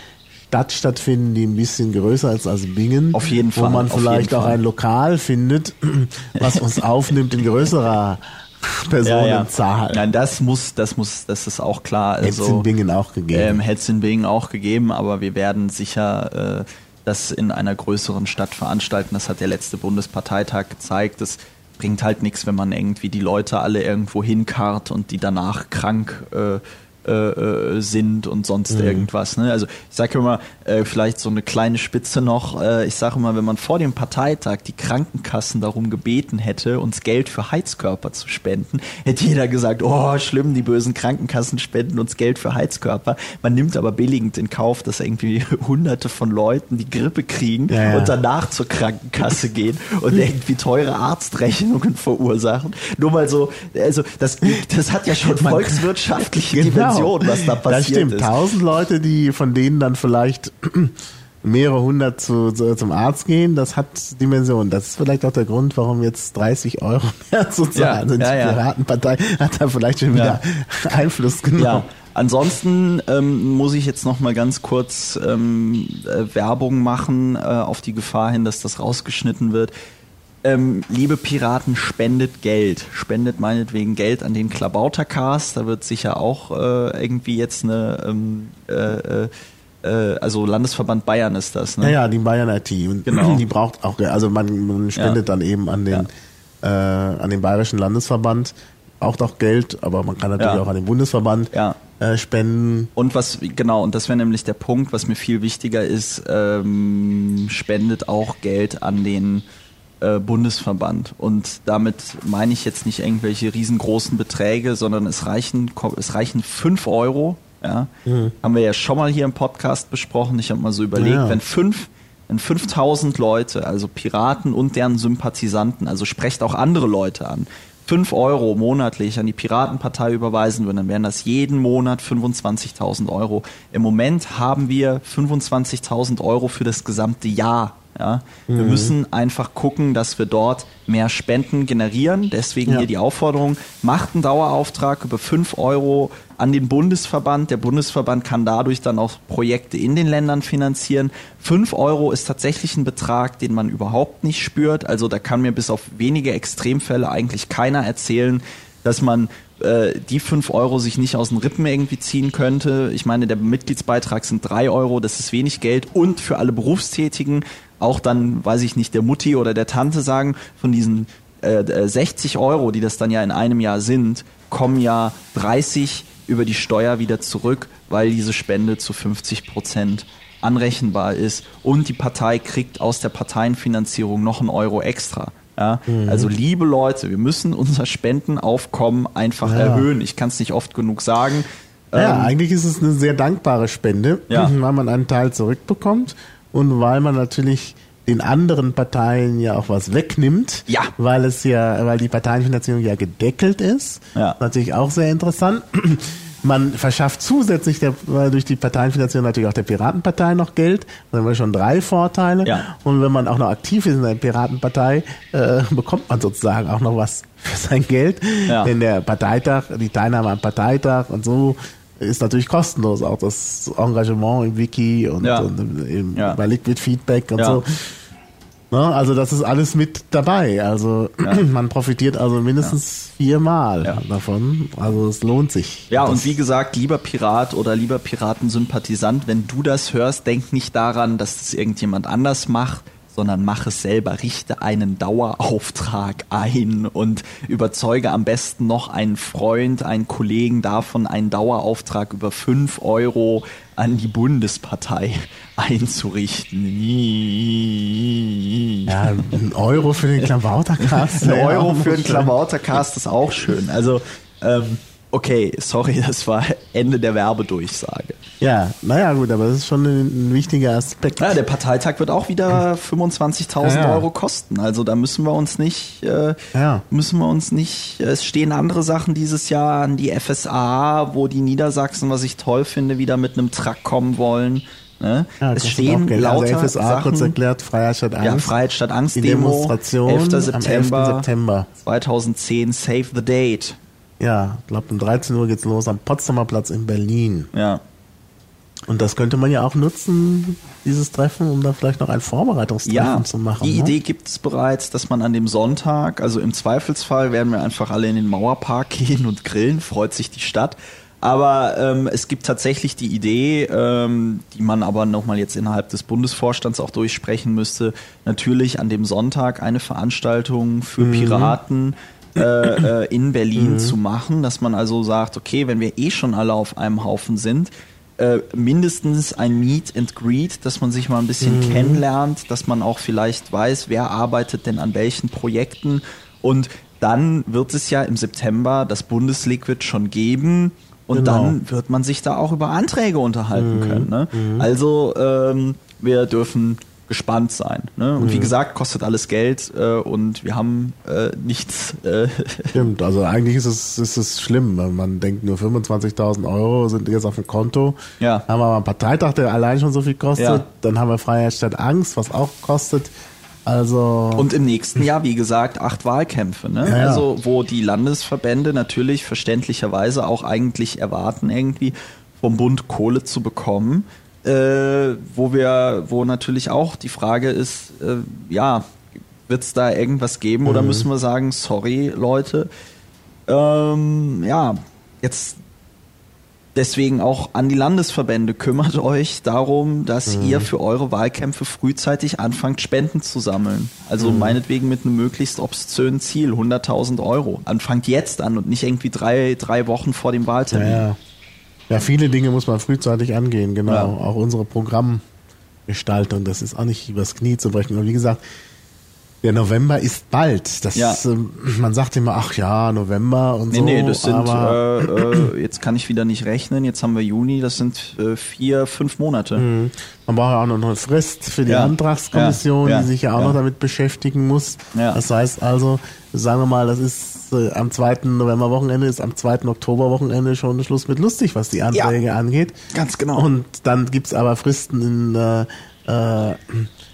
Stadt stattfinden, die ein bisschen größer ist als Bingen. Auf jeden Fall. Wo man vielleicht auch ein Lokal findet, was uns aufnimmt in größerer Personenzahl. Ja, ja. Nein, das muss, das muss, das ist auch klar. Hätte also, in Bingen auch gegeben. Ähm, Hätte es in Bingen auch gegeben, aber wir werden sicher äh, das in einer größeren Stadt veranstalten. Das hat der letzte Bundesparteitag gezeigt. Das bringt halt nichts, wenn man irgendwie die Leute alle irgendwo hinkarrt und die danach krank äh, äh, äh, sind und sonst mhm. irgendwas. Ne? Also ich sage immer, äh, vielleicht so eine kleine Spitze noch. Äh, ich sage immer, wenn man vor dem Parteitag die Krankenkassen darum gebeten hätte, uns Geld für Heizkörper zu spenden, hätte jeder gesagt, oh schlimm, die bösen Krankenkassen spenden uns Geld für Heizkörper. Man nimmt aber billigend in Kauf, dass irgendwie hunderte von Leuten die Grippe kriegen ja, ja. und danach zur Krankenkasse gehen und irgendwie teure Arztrechnungen verursachen. Nur mal so, also das, das hat ja schon volkswirtschaftliche genau. Dimensionen Dimension, was da passiert das stimmt. ist. Tausend Leute, die von denen dann vielleicht mehrere hundert zu, zu, zum Arzt gehen, das hat Dimensionen. Das ist vielleicht auch der Grund, warum jetzt 30 Euro mehr zu zahlen sind. Ja, ja, die Piratenpartei hat da vielleicht schon wieder. Einfluss genommen. Ja. Ansonsten ähm, muss ich jetzt noch mal ganz kurz ähm, äh, Werbung machen äh, auf die Gefahr hin, dass das rausgeschnitten wird. Ähm, liebe Piraten, spendet Geld. Spendet meinetwegen Geld an den Klabautercast. Da wird sicher auch äh, irgendwie jetzt eine, ähm, äh, äh, äh also Landesverband Bayern ist das, ne? Ja, ja, die Bayern IT. Und genau. Die braucht auch, also man, man spendet ja. dann eben an den, ja. äh, an den Bayerischen Landesverband auch doch Geld, aber man kann natürlich ja. auch an den Bundesverband ja. äh, spenden. Und was, genau, und das wäre nämlich der Punkt, was mir viel wichtiger ist, ähm, spendet auch Geld an den äh, Bundesverband. Und damit meine ich jetzt nicht irgendwelche riesengroßen Beträge, sondern es reichen, es reichen 5 Euro. Ja? Mhm. Haben wir ja schon mal hier im Podcast besprochen. Ich habe mal so überlegt, ja. wenn fünf wenn 5000 Leute, also Piraten und deren Sympathisanten, also sprecht auch andere Leute an, 5 Euro monatlich an die Piratenpartei überweisen würden, dann wären das jeden Monat 25.000 Euro. Im Moment haben wir 25.000 Euro für das gesamte Jahr ja? Wir mhm. müssen einfach gucken, dass wir dort mehr Spenden generieren. Deswegen ja. hier die Aufforderung, macht einen Dauerauftrag über 5 Euro an den Bundesverband. Der Bundesverband kann dadurch dann auch Projekte in den Ländern finanzieren. 5 Euro ist tatsächlich ein Betrag, den man überhaupt nicht spürt. Also da kann mir bis auf wenige Extremfälle eigentlich keiner erzählen, dass man äh, die 5 Euro sich nicht aus den Rippen irgendwie ziehen könnte. Ich meine, der Mitgliedsbeitrag sind 3 Euro, das ist wenig Geld und für alle Berufstätigen auch dann, weiß ich nicht, der Mutti oder der Tante sagen, von diesen äh, 60 äh, Euro, die das dann ja in einem Jahr sind, kommen ja 30 über die Steuer wieder zurück, weil diese Spende zu 50 Prozent anrechenbar ist und die Partei kriegt aus der Parteienfinanzierung noch einen Euro extra. Ja? Mhm. Also liebe Leute, wir müssen unser Spendenaufkommen einfach ja. erhöhen. Ich kann es nicht oft genug sagen. Ja, ähm, eigentlich ist es eine sehr dankbare Spende, ja. weil man einen Teil zurückbekommt und weil man natürlich den anderen Parteien ja auch was wegnimmt, ja. weil es ja, weil die Parteienfinanzierung ja gedeckelt ist. Ja. Natürlich auch sehr interessant. Man verschafft zusätzlich der, durch die Parteienfinanzierung natürlich auch der Piratenpartei noch Geld. Da haben wir schon drei Vorteile. Ja. Und wenn man auch noch aktiv ist in der Piratenpartei, äh, bekommt man sozusagen auch noch was für sein Geld. Ja. Denn der Parteitag, die Teilnahme am Parteitag und so ist natürlich kostenlos, auch das Engagement im Wiki und, ja. und im, ja. bei Liquid Feedback und ja. so. Ne? Also das ist alles mit dabei. Also man profitiert also mindestens viermal davon. Also es lohnt sich. Ja, und wie gesagt, lieber Pirat oder lieber Piratensympathisant, wenn du das hörst, denk nicht daran, dass das irgendjemand anders macht sondern mach es selber, richte einen Dauerauftrag ein und überzeuge am besten noch einen Freund, einen Kollegen davon, einen Dauerauftrag über 5 Euro an die Bundespartei einzurichten. Ja, ein Euro für den Klamautercast. ein Euro für den Klamautercast ist auch schön. Also, ähm, okay, sorry, das war Ende der Werbedurchsage. Ja, naja, gut, aber das ist schon ein, ein wichtiger Aspekt. Ja, der Parteitag wird auch wieder 25.000 ja, ja. Euro kosten. Also da müssen wir uns nicht, äh, ja. müssen wir uns nicht, es stehen andere Sachen dieses Jahr an die FSA, wo die Niedersachsen, was ich toll finde, wieder mit einem Truck kommen wollen. Ne? Ja, es stehen also lauter also FSA, Sachen, kurz erklärt, Freiheit statt Angst. Ja, Freiheit statt Angst die Demo, Demonstration 11. September, 11. September 2010, Save the Date. Ja, ich glaube um 13 Uhr geht's los am Potsdamer Platz in Berlin. Ja. Und das könnte man ja auch nutzen, dieses Treffen, um da vielleicht noch ein Vorbereitungstreffen ja, zu machen. Die ne? Idee gibt es bereits, dass man an dem Sonntag, also im Zweifelsfall werden wir einfach alle in den Mauerpark gehen und grillen, freut sich die Stadt. Aber ähm, es gibt tatsächlich die Idee, ähm, die man aber nochmal jetzt innerhalb des Bundesvorstands auch durchsprechen müsste, natürlich an dem Sonntag eine Veranstaltung für mhm. Piraten äh, äh, in Berlin mhm. zu machen, dass man also sagt, okay, wenn wir eh schon alle auf einem Haufen sind, äh, mindestens ein Meet and Greet, dass man sich mal ein bisschen mhm. kennenlernt, dass man auch vielleicht weiß, wer arbeitet denn an welchen Projekten und dann wird es ja im September das Bundesliquid schon geben und genau. dann wird man sich da auch über Anträge unterhalten mhm. können. Ne? Mhm. Also ähm, wir dürfen gespannt sein. Ne? Und mhm. wie gesagt, kostet alles Geld äh, und wir haben äh, nichts. Äh Stimmt, also eigentlich ist es, ist es schlimm. Man denkt nur 25.000 Euro sind jetzt auf dem Konto. Ja. Haben wir mal einen Parteitag, der allein schon so viel kostet. Ja. Dann haben wir Freiheit statt Angst, was auch kostet. Also und im nächsten Jahr, wie gesagt, acht Wahlkämpfe. Ne? Ja, ja. Also wo die Landesverbände natürlich verständlicherweise auch eigentlich erwarten, irgendwie vom Bund Kohle zu bekommen äh, wo wir, wo natürlich auch die Frage ist, äh, ja, wird es da irgendwas geben mhm. oder müssen wir sagen, sorry Leute, ähm, ja, jetzt deswegen auch an die Landesverbände, kümmert euch darum, dass mhm. ihr für eure Wahlkämpfe frühzeitig anfangt, Spenden zu sammeln. Also mhm. meinetwegen mit einem möglichst obszönen Ziel, 100.000 Euro. Anfangt jetzt an und nicht irgendwie drei, drei Wochen vor dem Wahltermin. Ja, ja. Ja viele Dinge muss man frühzeitig angehen, genau. Ja. Auch unsere Programmgestaltung, das ist auch nicht übers Knie zu brechen. Und wie gesagt, der November ist bald. Das ja. Ist, ähm, man sagt immer, ach ja, November und nee, so. Nee, das sind, äh, äh, jetzt kann ich wieder nicht rechnen, jetzt haben wir Juni, das sind äh, vier, fünf Monate. Mhm. Man braucht ja auch noch eine Frist für die ja. Antragskommission, ja. die sich ja auch noch damit beschäftigen muss. Das heißt also, sagen wir mal, das ist äh, am 2. November-Wochenende, ist am 2. Oktober-Wochenende schon Schluss mit lustig, was die Anträge angeht. Ganz genau. Und dann gibt's aber Fristen in äh, äh,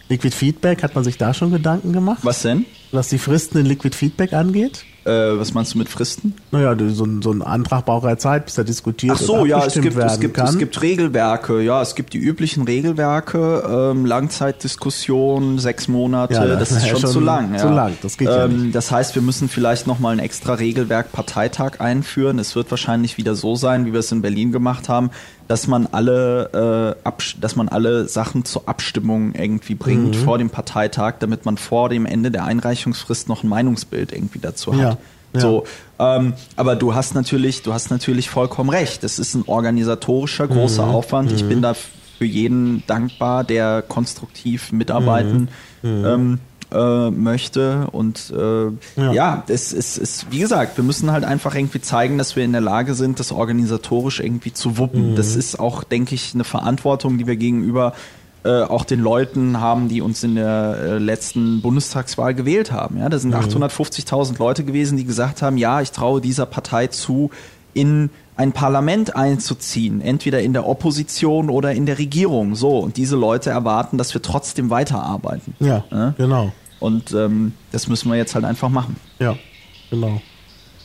Liquid Feedback, hat man sich da schon Gedanken gemacht? Was denn? Was die Fristen in Liquid Feedback angeht? Äh, was meinst du mit Fristen? Naja, so ein, so ein Antrag braucht ja Zeit, bis er diskutiert Ach so, ja, es gibt, es, gibt, es gibt Regelwerke, ja, es gibt die üblichen Regelwerke, ähm, Langzeitdiskussion, sechs Monate, ja, das, das ist schon, schon, zu lang. Zu ja. lang, das geht ähm, ja nicht. Das heißt, wir müssen vielleicht nochmal ein extra Regelwerk Parteitag einführen. Es wird wahrscheinlich wieder so sein, wie wir es in Berlin gemacht haben, dass man alle, äh, dass man alle Sachen zur Abstimmung irgendwie bringt mhm. vor dem Parteitag, damit man vor dem Ende der Einreichungsfrist noch ein Meinungsbild irgendwie dazu hat. Ja. Ja. So, ähm, aber du hast natürlich, du hast natürlich vollkommen recht. Es ist ein organisatorischer großer mhm. Aufwand. Mhm. Ich bin da für jeden dankbar, der konstruktiv mitarbeiten mhm. mhm. ähm, äh, möchte. Und äh, ja, ja es ist, ist, wie gesagt, wir müssen halt einfach irgendwie zeigen, dass wir in der Lage sind, das organisatorisch irgendwie zu wuppen. Mhm. Das ist auch, denke ich, eine Verantwortung, die wir gegenüber äh, auch den Leuten haben, die uns in der äh, letzten Bundestagswahl gewählt haben. Ja, da sind mhm. 850.000 Leute gewesen, die gesagt haben, ja, ich traue dieser Partei zu, in ein Parlament einzuziehen, entweder in der Opposition oder in der Regierung. So, und diese Leute erwarten, dass wir trotzdem weiterarbeiten. Ja, ja? genau. Und ähm, das müssen wir jetzt halt einfach machen. Ja, genau.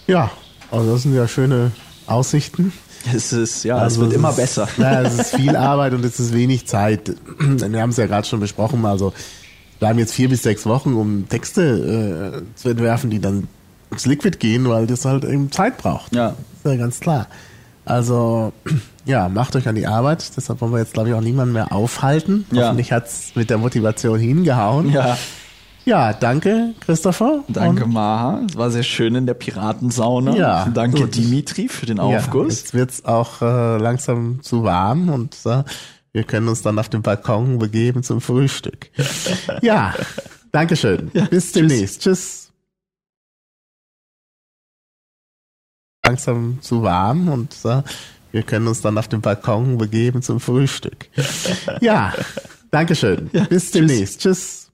Ja, also das sind ja schöne Aussichten. Es ist, ja, also es wird immer ist, besser. Ja, es ist viel Arbeit und es ist wenig Zeit. Wir haben es ja gerade schon besprochen, also wir haben jetzt vier bis sechs Wochen, um Texte äh, zu entwerfen, die dann ins Liquid gehen, weil das halt eben Zeit braucht. Ja. ist ja ganz klar. Also, ja, macht euch an die Arbeit. Deshalb wollen wir jetzt, glaube ich, auch niemanden mehr aufhalten. Ja. Hoffentlich hat's mit der Motivation hingehauen. Ja. Ja, danke, Christopher. Danke, Maha. Es war sehr schön in der Piratensauna. Ja, danke, gut. Dimitri, für den Aufguss. Ja, jetzt wird's auch äh, langsam zu warm und äh, wir können uns dann auf den Balkon begeben zum Frühstück. ja, Dankeschön. Ja, Bis demnächst. Tschüss. Langsam zu warm und äh, wir können uns dann auf den Balkon begeben zum Frühstück. ja, Dankeschön. Ja, Bis demnächst. Tschüss.